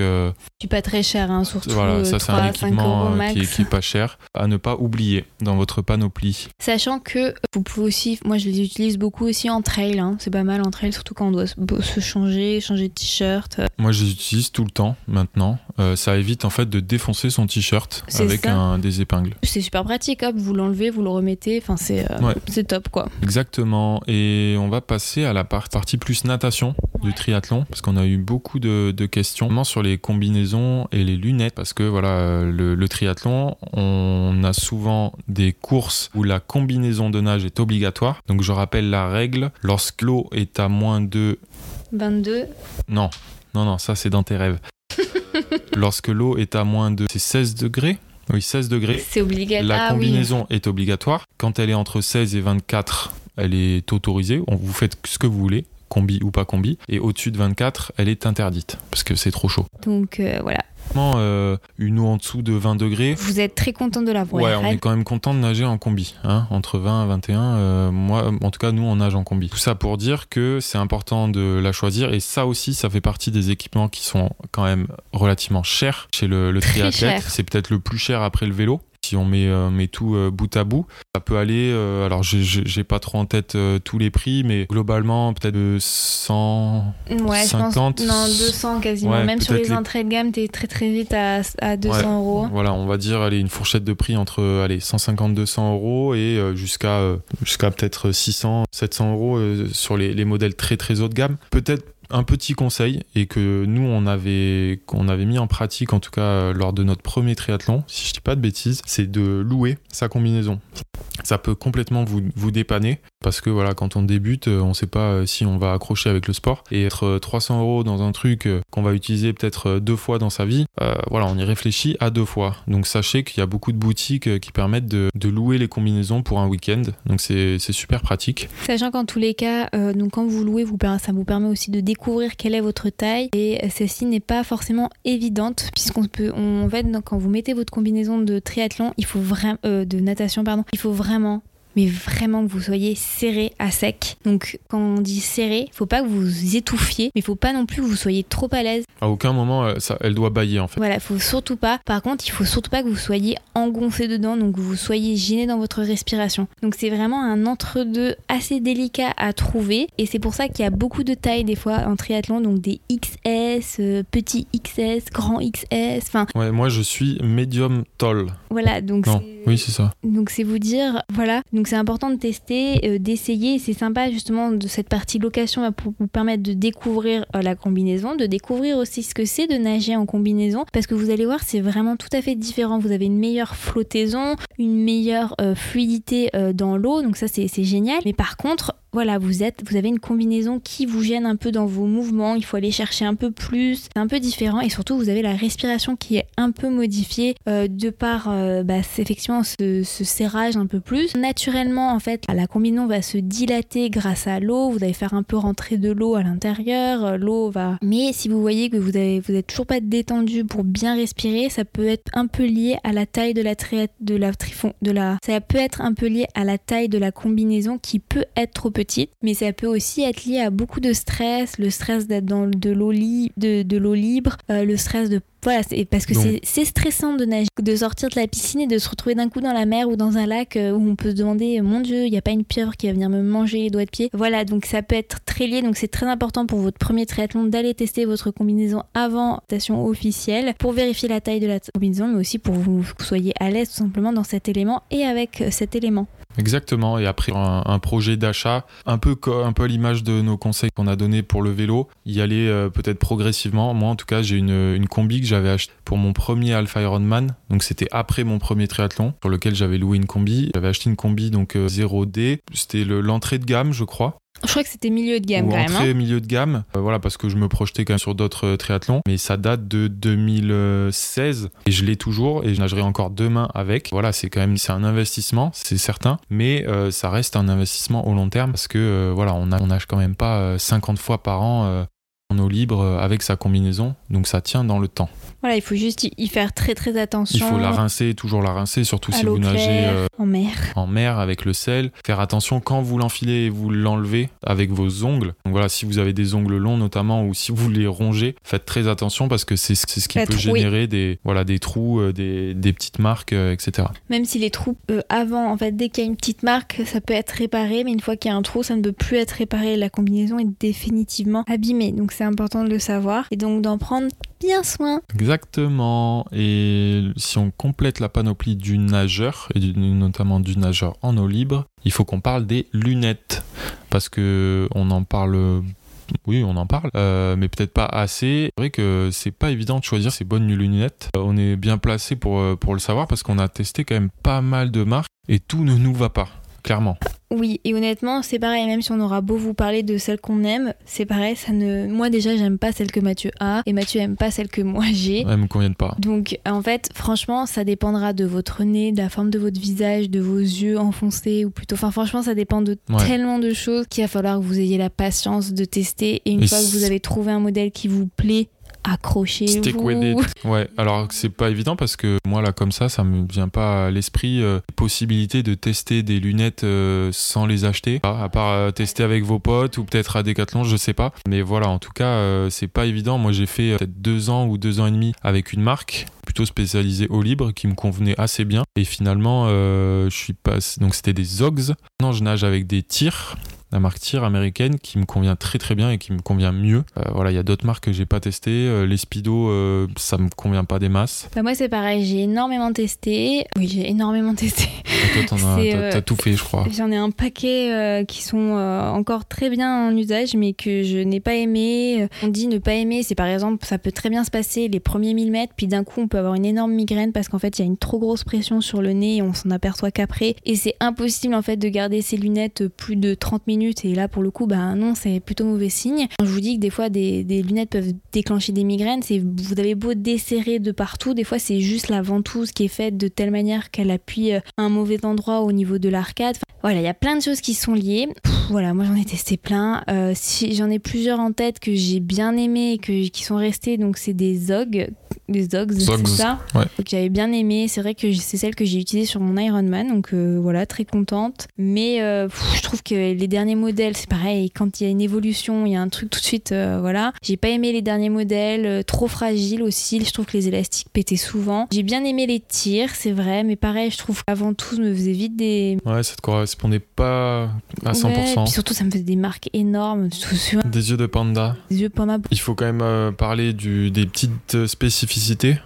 Qui pas très cher, hein, surtout. Voilà, ça c'est un équipement qui est, qui, est, pas cher. À ne pas oublier dans votre panoplie. Sachant que vous pouvez aussi, moi je les utilise beaucoup aussi en trail. Hein. C'est pas mal en trail, surtout quand on doit se changer, changer de t-shirt. Moi je les utilise tout le temps maintenant. Euh, ça évite en fait de défoncer son t-shirt avec un, des épingles. C'est super pratique, hop, vous l'enlevez, vous le remettez, enfin c'est euh, top quoi. Exactement. Et on va passer à la partie plus natation du triathlon parce qu'on a eu beaucoup de, de questions sur les combinaisons et les lunettes parce que voilà le, le triathlon on a souvent des courses où la combinaison de nage est obligatoire. Donc je rappelle la règle lorsque l'eau est à moins de 22 Non, non, non, ça c'est dans tes rêves. (laughs) Lorsque l'eau est à moins de 16 degrés, oui, 16 degrés. C'est obligatoire. La ah combinaison est obligatoire. Quand elle est entre 16 et 24, elle est autorisée. Vous faites ce que vous voulez, combi ou pas combi. Et au-dessus de 24, elle est interdite parce que c'est trop chaud. Donc euh, voilà, euh, une eau en dessous de 20 degrés. Vous êtes très content de la voir. Ouais, on est quand même content de nager en combi, hein, entre 20 et 21. Euh, moi, en tout cas, nous, on nage en combi. Tout ça pour dire que c'est important de la choisir et ça aussi, ça fait partie des équipements qui sont quand même relativement chers chez le, le triathlète. C'est peut-être le plus cher après le vélo si on met, euh, met tout euh, bout à bout. Ça peut aller, euh, alors j'ai pas trop en tête tous les prix, mais globalement peut-être 100, ouais, 50. non, 200 quasiment. Même sur les, entrées de gamme, t'es très très vite à, à 200 euros. Voilà, on va dire allez, une fourchette de prix entre allez, 150-200 euros et jusqu'à jusqu'à peut-être 600, 700 euros sur les, les modèles très très haut de gamme. Peut-être un petit conseil et que nous on avait qu'on avait mis en pratique en tout cas euh, lors de notre premier triathlon, si je dis pas de bêtises, c'est de louer sa combinaison. Ça peut complètement vous, vous dépanner. Parce que voilà, quand on débute, euh, on sait pas euh, si on va accrocher avec le sport et être 300 euros dans un truc qu'on va utiliser peut-être deux fois dans sa vie, voilà, on y réfléchit à deux fois. Donc sachez qu'il y a beaucoup de boutiques qui permettent de, louer les combinaisons pour un week-end. Donc c'est super pratique. Sachant qu'en tous les cas, donc quand vous louez, vous, ça vous permet aussi de découvrir quelle est votre taille et celle-ci n'est pas forcément évidente puisqu'on peut, on, en fait, quand vous mettez votre combinaison de triathlon, il faut vraiment, de natation pardon, il faut vraiment mais vraiment que vous soyez serré à sec. Donc quand on dit serré, il faut pas que vous étouffiez, mais il faut pas non plus que vous soyez trop à l'aise. À aucun moment, euh, ça, elle doit bailler en fait. Voilà, faut surtout pas. Par contre, il faut surtout pas que vous soyez engoncé dedans, donc que vous soyez gêné dans votre respiration. Donc c'est vraiment un entre-deux assez délicat à trouver, et c'est pour ça qu'il y a beaucoup de tailles des fois en triathlon, donc des XS, euh, petit XS, grand XS. Enfin. Ouais, moi je suis medium tall. Voilà, donc. Non, oui c'est ça. Donc c'est vous dire, voilà. Donc c'est important de tester, euh, d'essayer. C'est sympa justement de cette partie location pour vous permettre de découvrir euh, la combinaison, de découvrir aussi ce que c'est de nager en combinaison. Parce que vous allez voir, c'est vraiment tout à fait différent. Vous avez une meilleure flottaison, une meilleure euh, fluidité dans l'eau. Donc ça c'est génial. Mais par contre, voilà, vous êtes, vous avez une combinaison qui vous gêne un peu dans vos mouvements, il faut aller chercher un peu plus, c'est un peu différent et surtout vous avez la respiration qui est un peu modifiée euh, de par euh, bah, effectivement ce, serrage un peu plus. Naturellement en fait, la combinaison va se dilater grâce à l'eau, vous allez faire un peu rentrer de l'eau à l'intérieur, euh, l'eau va. Mais si vous voyez que vous avez, vous êtes toujours pas détendu pour bien respirer, ça peut être un peu lié à la taille de la de la trifon, de la, ça peut être un peu lié à la taille de la combinaison qui peut être trop mais ça peut aussi être lié à beaucoup de stress, le stress d'être dans de l'eau libre, euh, le stress de voilà, parce que c'est stressant de nager, de sortir de la piscine et de se retrouver d'un coup dans la mer ou dans un lac euh, où on peut se demander, mon Dieu, il n'y a pas une pieuvre qui va venir me manger les doigts de pied. Voilà, donc ça peut être très lié. Donc c'est très important pour votre premier triathlon d'aller tester votre combinaison avant station officielle pour vérifier la taille de la combinaison, mais aussi pour que vous soyez à l'aise tout simplement dans cet élément et avec euh, cet élément. Exactement. Et après un, projet d'achat, un peu un peu à l'image de nos conseils qu'on a donnés pour le vélo, y aller euh, peut-être progressivement. Moi, en tout cas, j'ai une, une combi que j'avais acheté pour mon premier Alpha Ironman. Donc c'était après mon premier triathlon sur lequel j'avais loué une combi. J'avais acheté une combi donc 0D. Euh, c'était l'entrée de gamme, je crois. Je crois que c'était milieu de gamme quand même. Hein. milieu de gamme. Euh, voilà, parce que je me projetais quand même sur d'autres euh, triathlons. Mais ça date de 2016 et je l'ai toujours et je nagerai encore demain avec. Voilà, c'est quand même c'est un investissement, c'est certain. Mais euh, ça reste un investissement au long terme parce que voilà, on, a, on nage quand même pas 50 fois par an en eau libre avec sa combinaison. Donc ça tient dans le temps. Voilà, il faut juste y faire très très attention. Il faut la rincer, toujours la rincer, surtout si vous nagez euh, en mer. En mer avec le sel. Faire attention quand vous l'enfilez et vous l'enlevez avec vos ongles. Donc voilà, si vous avez des ongles longs notamment ou si vous les rongez, faites très attention parce que c'est ce qui peut générer des, voilà, des trous, euh, des, des petites marques, euh, etc. Même si les trous avant, en fait, dès qu'il y a une petite marque, ça peut être réparé, mais une fois qu'il y a un trou, ça ne peut plus être réparé. La combinaison est définitivement abîmée. Donc c'est important de le savoir et donc d'en prendre bien soin. Exactement. Et si on complète la panoplie du nageur, et notamment du nageur en eau libre, il faut qu'on parle des lunettes. Parce que on en parle oui, on en parle, euh, mais peut-être pas assez. C'est vrai que c'est pas évident de choisir ces bonnes lunettes. Euh, on est bien placé pour, euh, pour le savoir parce qu'on a testé quand même pas mal de marques et tout ne nous va pas clairement. Oui, et honnêtement, c'est pareil, même si on aura beau vous parler de celle qu'on aime, c'est pareil, ça ne. Moi déjà, j'aime pas celle que Mathieu a, et Mathieu aime pas celle que moi j'ai. Elle me convient pas. Donc, en fait, franchement, ça dépendra de votre nez, de la forme de votre visage, de vos yeux enfoncés, ou plutôt. Enfin, franchement, ça dépend de tellement de choses qu'il va falloir que vous ayez la patience de tester, et une fois que vous avez trouvé un modèle qui vous plaît, accrochez-vous. Ouais, alors c'est pas évident parce que moi là comme ça, ça me vient pas à l'esprit euh, possibilité de tester des lunettes euh, sans les acheter, à part euh, tester avec vos potes ou peut-être à Decathlon, je sais pas. Mais voilà, en tout cas, c'est pas évident. Moi j'ai fait peut-être deux ans ou deux ans et demi avec une marque plutôt spécialisée au libre qui me convenait assez bien. Et finalement, je suis pas donc c'était des Zogs. Non, je nage avec des tirs la marque Tir américaine qui me convient très très bien et qui me convient mieux. Euh, voilà, il y a d'autres marques que j'ai pas testées. Euh, les Speedo, euh, ça me convient pas des masses. Bah moi c'est pareil, j'ai énormément testé. Oui, j'ai énormément testé. Et toi, as, (laughs) t'as- tout fait, je crois. J'en ai un paquet qui sont encore très bien en usage, mais que je n'ai pas aimé. On dit ne pas aimer, c'est par exemple, ça peut très bien se passer les premiers 1000 mètres, puis d'un coup on peut avoir une énorme migraine parce qu'en fait il y a une trop grosse pression sur le nez et on s'en aperçoit qu'après. Et c'est impossible en fait de garder ses lunettes plus de 30 minutes. Et là pour le coup, bah non, c'est plutôt mauvais signe. Je vous dis que des fois des, lunettes peuvent déclencher des migraines. C'est vous avez beau desserrer de partout, des fois c'est juste la ventouse qui est faite de telle manière qu'elle appuie euh, un mauvais endroit au niveau de l'arcade. Voilà, il y a plein de choses qui sont liées. Voilà, moi j'en ai testé plein. Euh, j'en ai plusieurs en tête que j'ai bien aimé que qui sont restés, donc c'est des Zog, des Zogs, c'est ça. ouais. Que j'avais bien aimé. C'est vrai que c'est celle que j'ai utilisée sur mon Ironman, donc euh, voilà, très contente. Mais euh, pff, je trouve que les derniers modèles, c'est pareil. Quand il y a une évolution, il y a un truc tout de suite, euh, voilà. J'ai pas aimé les derniers modèles, trop fragiles aussi. Je trouve que les élastiques pétaient souvent. J'ai bien aimé les tirs, c'est vrai, mais pareil, je trouve qu'avant tout, me faisait vite des. Ouais, ça te correspondait pas à 100%. Ouais, puis surtout, ça me faisait des marques énormes. Des yeux de panda. des yeux panda Il faut quand même parler du, des petites euh,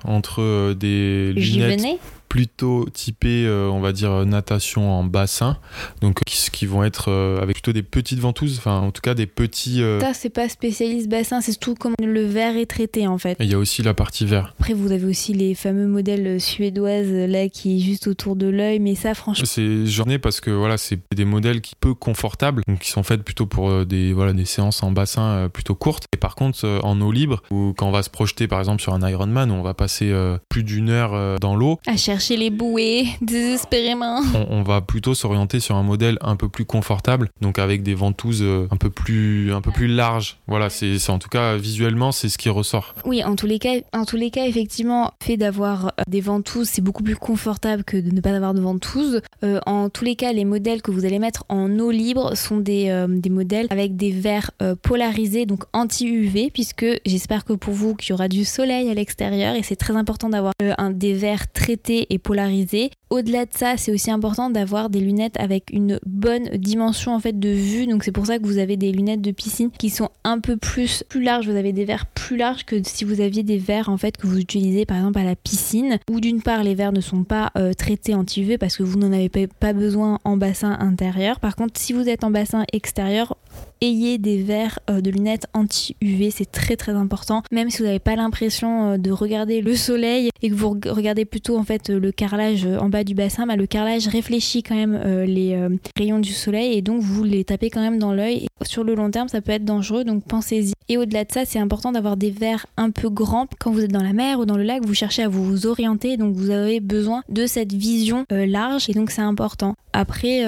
entre euh, des lunettes. Plutôt typées, euh, on va dire, euh, natation en bassin, donc qui, qui vont être euh, avec plutôt des petites ventouses, enfin en tout cas des petits... Ça, c'est pas spécialiste bassin, c'est surtout comment le verre est traité en fait. il y a aussi la partie vert. Après, vous avez aussi les fameux modèles suédoises là qui est juste autour de l'œil, mais ça, franchement, C'est j'en ai parce que voilà, c'est des modèles qui peu confortables, donc qui sont faits plutôt pour des voilà des séances en bassin plutôt courtes. Et par contre, en eau libre, ou quand on va se projeter par exemple sur un Ironman, où on va passer plus d'une heure dans l'eau, à chercher les bouées (laughs) désespérément. on, on va plutôt s'orienter sur un modèle un peu plus confortable, donc avec des ventouses euh, un peu plus un peu plus larges. Voilà, c'est c'est en tout cas visuellement c'est ce qui ressort. Oui, en tous les cas, en tous les cas, effectivement, le fait d'avoir euh, des ventouses, c'est beaucoup plus confortable que de ne pas avoir de ventouses. Euh, en tous les cas, les modèles que vous allez mettre en eau libre sont des, euh, des modèles avec des verres euh, polarisés, donc anti-UV, puisque j'espère que pour vous qu'il y aura du soleil à l'extérieur et c'est très important d'avoir euh, un, des verres traités et polarisés. Au-delà de ça, c'est aussi important d'avoir des lunettes avec une bonne dimension en fait de vue. Donc c'est pour ça que vous avez des lunettes de piscine qui sont un peu plus plus larges. Vous avez des verres plus larges que si vous aviez des verres en fait que vous utilisez par exemple à la piscine. Où d'une part les verres ne sont pas euh, traités anti-UV parce que vous n'en avez pas besoin en bassin intérieur. Par contre, si vous êtes en bassin extérieur, ayez des verres euh, de lunettes anti-UV, c'est très très important. Même si vous n'avez pas l'impression euh, de regarder le soleil et que vous reg- regardez plutôt en fait euh, le carrelage en bas du bassin, bah, le carrelage réfléchit quand même les rayons du soleil et donc vous les tapez quand même dans l'œil. Sur le long terme, ça peut être dangereux, donc pensez-y. Et au-delà de ça, c'est important d'avoir des verres un peu grands. Quand vous êtes dans la mer ou dans le lac, vous cherchez à vous orienter, donc vous avez besoin de cette vision large et donc c'est important. Après,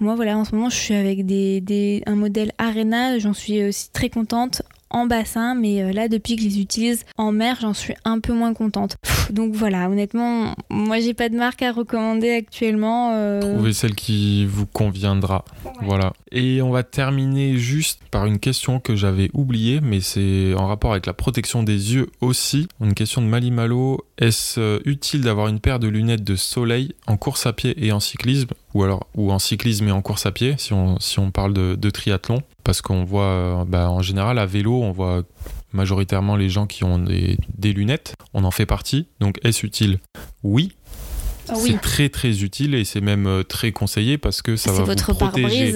moi voilà, en ce moment je suis avec des- un modèle Arena, j'en suis aussi très contente en bassin, mais euh, là depuis que je les utilise en mer, j'en suis un peu moins contente. Pff, donc voilà, honnêtement, moi j'ai pas de marque à recommander actuellement. euh, Trouvez celle qui vous conviendra. Voilà. Et on va terminer juste par une question que j'avais oubliée, mais c'est en rapport avec la protection des yeux aussi. Une question de Malimalo. Est-ce euh, utile d'avoir une paire de lunettes de soleil en course à pied et en cyclisme? Ou alors ou en cyclisme et en course à pied si on, si on parle de, de triathlon? Parce qu'on voit euh, bah, en général à vélo, on voit majoritairement les gens qui ont des, des lunettes. On en fait partie. Donc est-ce utile? Oui, Ah oui, c'est très très utile et c'est même euh, très conseillé parce que ça c'est va votre vous protéger.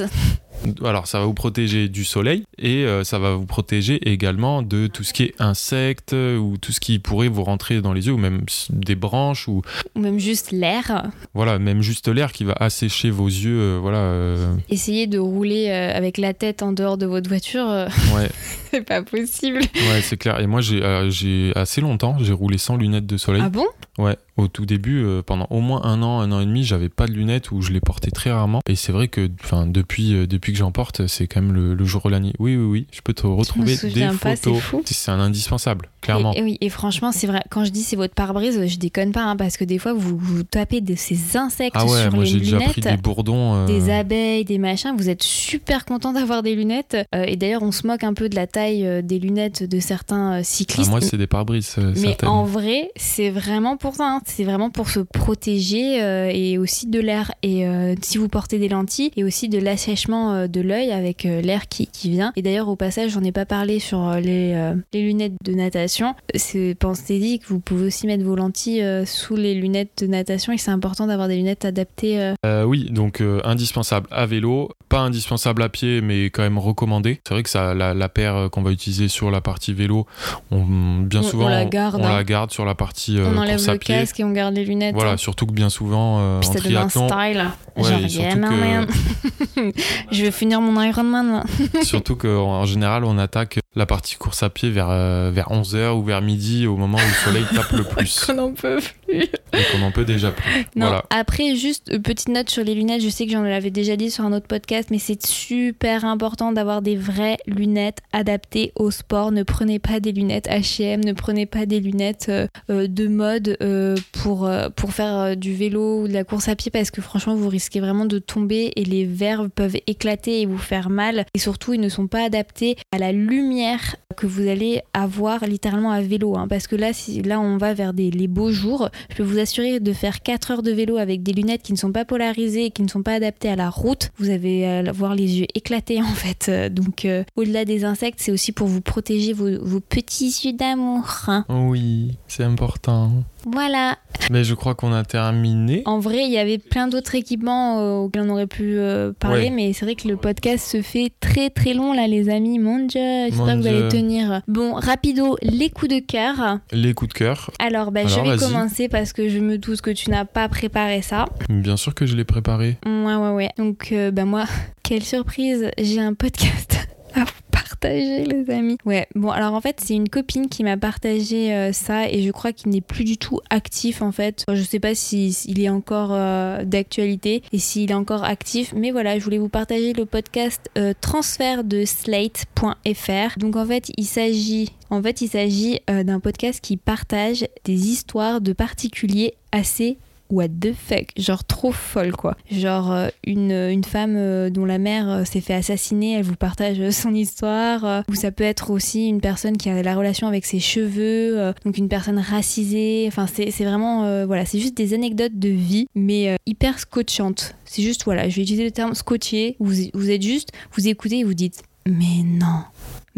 Alors ça va vous protéger du soleil et euh, ça va vous protéger également de tout ce qui est insectes ou tout ce qui pourrait vous rentrer dans les yeux ou même des branches ou Ou même juste l'air. voilà même juste l'air qui va assécher vos yeux. euh, voilà. euh, Essayez de rouler avec la tête en dehors de votre voiture, ouais, (laughs) c'est pas possible. ouais c'est clair. Et moi j'ai j'ai assez longtemps j'ai roulé sans lunettes de soleil. Ah bon? Ouais, au tout début, euh, pendant au moins un an, un an et demi, j'avais pas de lunettes ou je les portais très rarement. Et c'est vrai que, enfin, depuis, euh, depuis que j'en porte, c'est quand même le, le jour et la nuit. Oui, oui, oui, je peux te retrouver des pas, photos. C'est un indispensable, clairement. Et, et oui, et franchement, c'est vrai. Quand je dis c'est votre pare-brise, je déconne pas, hein, parce que des fois, vous, vous tapez de ces insectes Ah ouais, sur moi les j'ai déjà lunettes. pris des bourdons. euh, Des abeilles, des machins, vous êtes super content d'avoir des lunettes. Et d'ailleurs, on se moque un peu de la taille des lunettes de certains ah, cyclistes. moi, c'est des pare-brises. mais certaines. en vrai, c'est vraiment pour ça. hein. C'est vraiment pour se protéger euh, et aussi de l'air. Et euh, si vous portez des lentilles, et aussi de l'assèchement euh, de l'œil avec l'air qui, qui vient. Et d'ailleurs, au passage, j'en ai pas parlé sur les, les lunettes de natation. C'est pensez-y que vous pouvez aussi mettre vos lentilles sous les lunettes de natation et c'est important d'avoir des lunettes adaptées. oui, donc indispensable à vélo, pas indispensable à pied, mais quand même recommandé. C'est vrai que ça, la, la paire qu'on va utiliser sur la partie vélo, on, bien On- souvent on la garde, on hein. la garde sur la partie euh, on enlève course à le pied. casque et on garde les lunettes. Voilà, hein. surtout que bien souvent euh, Puis en ça donne un triathlon, style. Ouais, Genre, et surtout yeah, man, que- man. (laughs) je vais finir mon Ironman là. (laughs) surtout qu'en général on attaque la partie course à pied vers, euh, vers 11h ou vers midi au moment où le soleil (laughs) tape le plus. Qu'on en peut plus. Donc on en peut déjà plus. Non, Voilà. après, juste euh, petite note sur les lunettes, je sais que j'en avais déjà dit sur un autre podcast, mais c'est super important d'avoir des vraies lunettes adaptées au sport. Ne prenez pas des lunettes H&M, ne prenez pas des lunettes euh, euh, de mode euh, pour, euh, pour faire euh, du vélo ou de la course à pied parce que franchement, vous risquez vraiment de tomber et les verres peuvent éclater et vous faire mal. Et surtout, ils ne sont pas adaptés à la lumière que vous allez avoir littéralement à vélo. hein. parce que là, là, on va vers les beaux jours. Je peux vous assurer de faire 4 heures de vélo avec des lunettes qui ne sont pas polarisées et qui ne sont pas adaptées à la route. Vous allez euh, voir les yeux éclater (laughs) en fait. Euh, Donc, euh, au-delà des insectes, c'est aussi pour vous protéger vos, vos petits yeux d'amour. hein. Oui, c'est important. Voilà. Mais je crois qu'on a terminé. En vrai, il y avait plein d'autres équipements euh, auxquels on aurait pu euh, parler, Ouais. mais c'est vrai que le podcast se fait très très long là, les amis. Mon Dieu, j'espère que vous allez tenir. Bon, rapido, les coups de cœur. Les coups de cœur. Alors, bah, Alors, je vais commencer parce que je me doute que tu n'as pas préparé ça. Bien sûr que je l'ai préparé. Ouais, ouais, ouais. Donc, euh, bah, moi, (laughs) quelle surprise, j'ai un podcast (laughs) à vous partager, les amis. Ouais, bon, alors en fait, c'est une copine qui m'a partagé euh, ça et je crois qu'il n'est plus du tout actif en fait. Je sais pas s'il il est encore euh, d'actualité et s'il est encore actif, mais voilà, je voulais vous partager le podcast euh, transfert de slate.fr. Donc en fait, il s'agit en fait, il s'agit euh, d'un podcast qui partage des histoires de particuliers assez what the fuck, genre trop folle quoi. Genre euh, une, une femme euh, dont la mère euh, s'est fait assassiner, elle vous partage son histoire. ou ça peut être aussi une personne qui a la relation avec ses cheveux, donc une personne racisée. Enfin, c'est vraiment, voilà, c'est juste des anecdotes de vie, mais hyper scotchantes. C'est juste, voilà, je vais utiliser le terme scotché. Vous, vous êtes juste, vous écoutez et vous dites, mais non.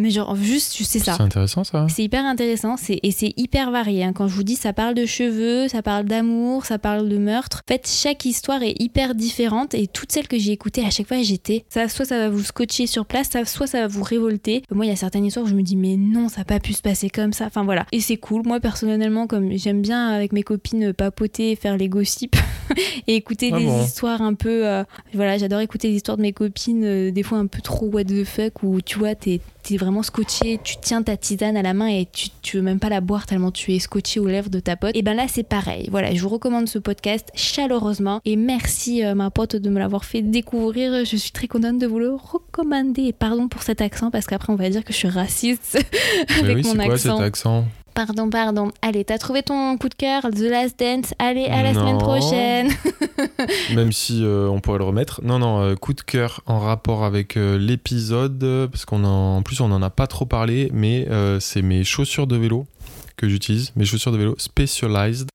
Mais genre, juste, c'est ça. C'est intéressant ça. C'est hyper intéressant et c'est hyper varié. hein. Quand je vous dis, ça parle de cheveux, ça parle d'amour, ça parle de meurtre. En fait, chaque histoire est hyper différente et toutes celles que j'ai écoutées, à chaque fois, j'étais. Ça, soit ça va vous scotcher sur place, ça- soit ça va vous révolter. Moi, il y a certaines histoires où je me dis, mais non, ça n'a pas pu se passer comme ça. Enfin voilà. Et c'est cool. Moi, personnellement, comme j'aime bien avec mes copines papoter, faire les gossips (laughs) et écouter Ah des bon histoires un peu. euh, voilà, j'adore écouter les histoires de mes copines, euh, des fois un peu trop what the fuck, où tu vois, t'es t'es vraiment scotché, tu tiens ta tisane à la main et tu, tu veux même pas la boire tellement tu es scotché aux lèvres de ta pote. Et ben là c'est pareil. Voilà, je vous recommande ce podcast chaleureusement et merci euh, ma pote de me l'avoir fait découvrir. Je suis très contente de vous le recommander. Et pardon pour cet accent parce qu'après on va dire que je suis raciste (laughs) avec oui, mon c'est quoi accent. cet accent? Pardon, pardon. Allez, t'as trouvé ton coup de cœur, The Last Dance. Allez, à la semaine prochaine. (laughs) (laughs) Même si euh, on pourrait le remettre. Non, non, euh, coup de cœur en rapport avec euh, l'épisode, parce qu'on en, en plus on en a pas trop parlé, mais c'est mes chaussures de vélo que j'utilise, mes chaussures de vélo Specialized.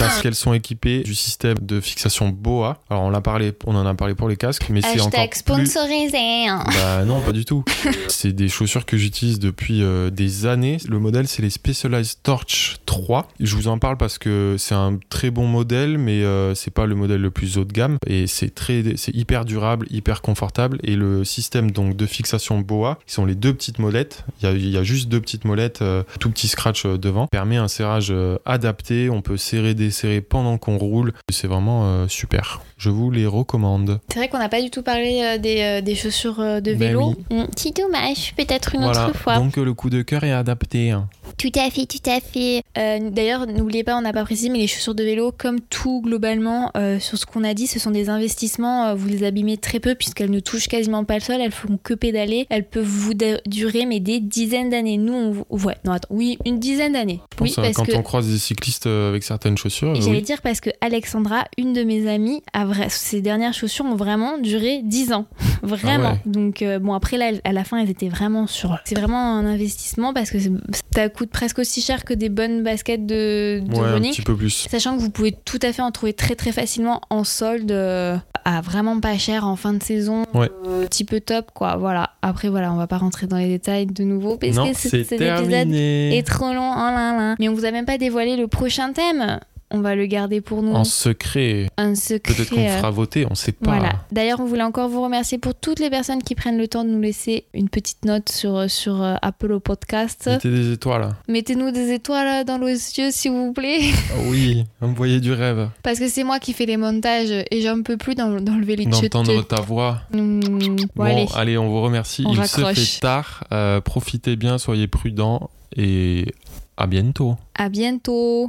Parce qu'elles sont équipées du système de fixation BOA. Alors on, l'a parlé, on en a parlé pour les casques, mais c'est encore Hashtag plus... sponsorisé. hein. Bah non, pas du tout. (laughs) C'est des chaussures que j'utilise depuis euh, des années. Le modèle, c'est les Specialized Torch 3. Je vous en parle parce que c'est un très bon modèle, mais euh, c'est pas le modèle le plus haut de gamme. Et c'est très, c'est hyper durable, hyper confortable. Et le système donc de fixation BOA, qui sont les deux petites molettes. Il y a, il y a juste deux petites molettes, euh, tout petit scratch euh, devant, permet un serrage adapté. On peut serrer, desserrer pendant qu'on roule. C'est vraiment euh, super. Je vous les recommande. C'est vrai qu'on n'a pas du tout parlé euh, des, euh, des chaussures euh, de Ben vélo. Mm, Petit dommage, peut-être une voilà. autre fois. Donc le coup de cœur est adapté. hein. Tout à fait, tout à fait. Euh, D'ailleurs, n'oubliez pas, on n'a pas précisé, mais les chaussures de vélo, comme tout globalement, euh, sur ce qu'on a dit, ce sont des investissements. euh, vous les abîmez très peu puisqu'elles ne touchent quasiment pas le sol. Elles font que pédaler. Elles peuvent vous durer mais des dizaines d'années. Nous, on, ouais, non attends, oui, une dizaine d'années. Oui, parce quand que on croise des cyclistes avec certaines chaussures, J'allais oui. dire parce que Alexandra, une de mes amies, a vrai, ses dernières chaussures ont vraiment duré 10 ans. (laughs) Vraiment. Ah ouais. Donc, euh, bon, après, là, à la fin, elles étaient vraiment sur. C'est vraiment un investissement parce que ça coûte presque aussi cher que des bonnes baskets de, de ouais, un petit peu plus. Sachant que vous pouvez tout à fait en trouver très très facilement en solde euh, à vraiment pas cher en fin de saison, Ouais. euh, petit peu top quoi. Voilà. Après voilà, on va pas rentrer dans les détails de nouveau parce non, que cet épisode est trop long. Oh là là. Mais on vous a même pas dévoilé le prochain thème. On va le garder pour nous. En secret. Un secret. Peut-être qu'on euh, fera voter, on sait pas. Voilà. D'ailleurs, on voulait encore vous remercier pour toutes les personnes qui prennent le temps de nous laisser une petite note sur, sur euh, Apple Podcast. Mettez des étoiles. Mettez-nous des étoiles dans nos yeux, s'il vous plaît. (laughs) Ah oui, envoyez du rêve. Parce que c'est moi qui fais les montages et j'en peux plus d'en- d'enlever les D'entendre ta voix. Mmh, bon, Bon, allez. allez. on vous remercie. On Il raccroche. se fait tard. Euh, profitez bien, soyez prudents et à bientôt. À bientôt.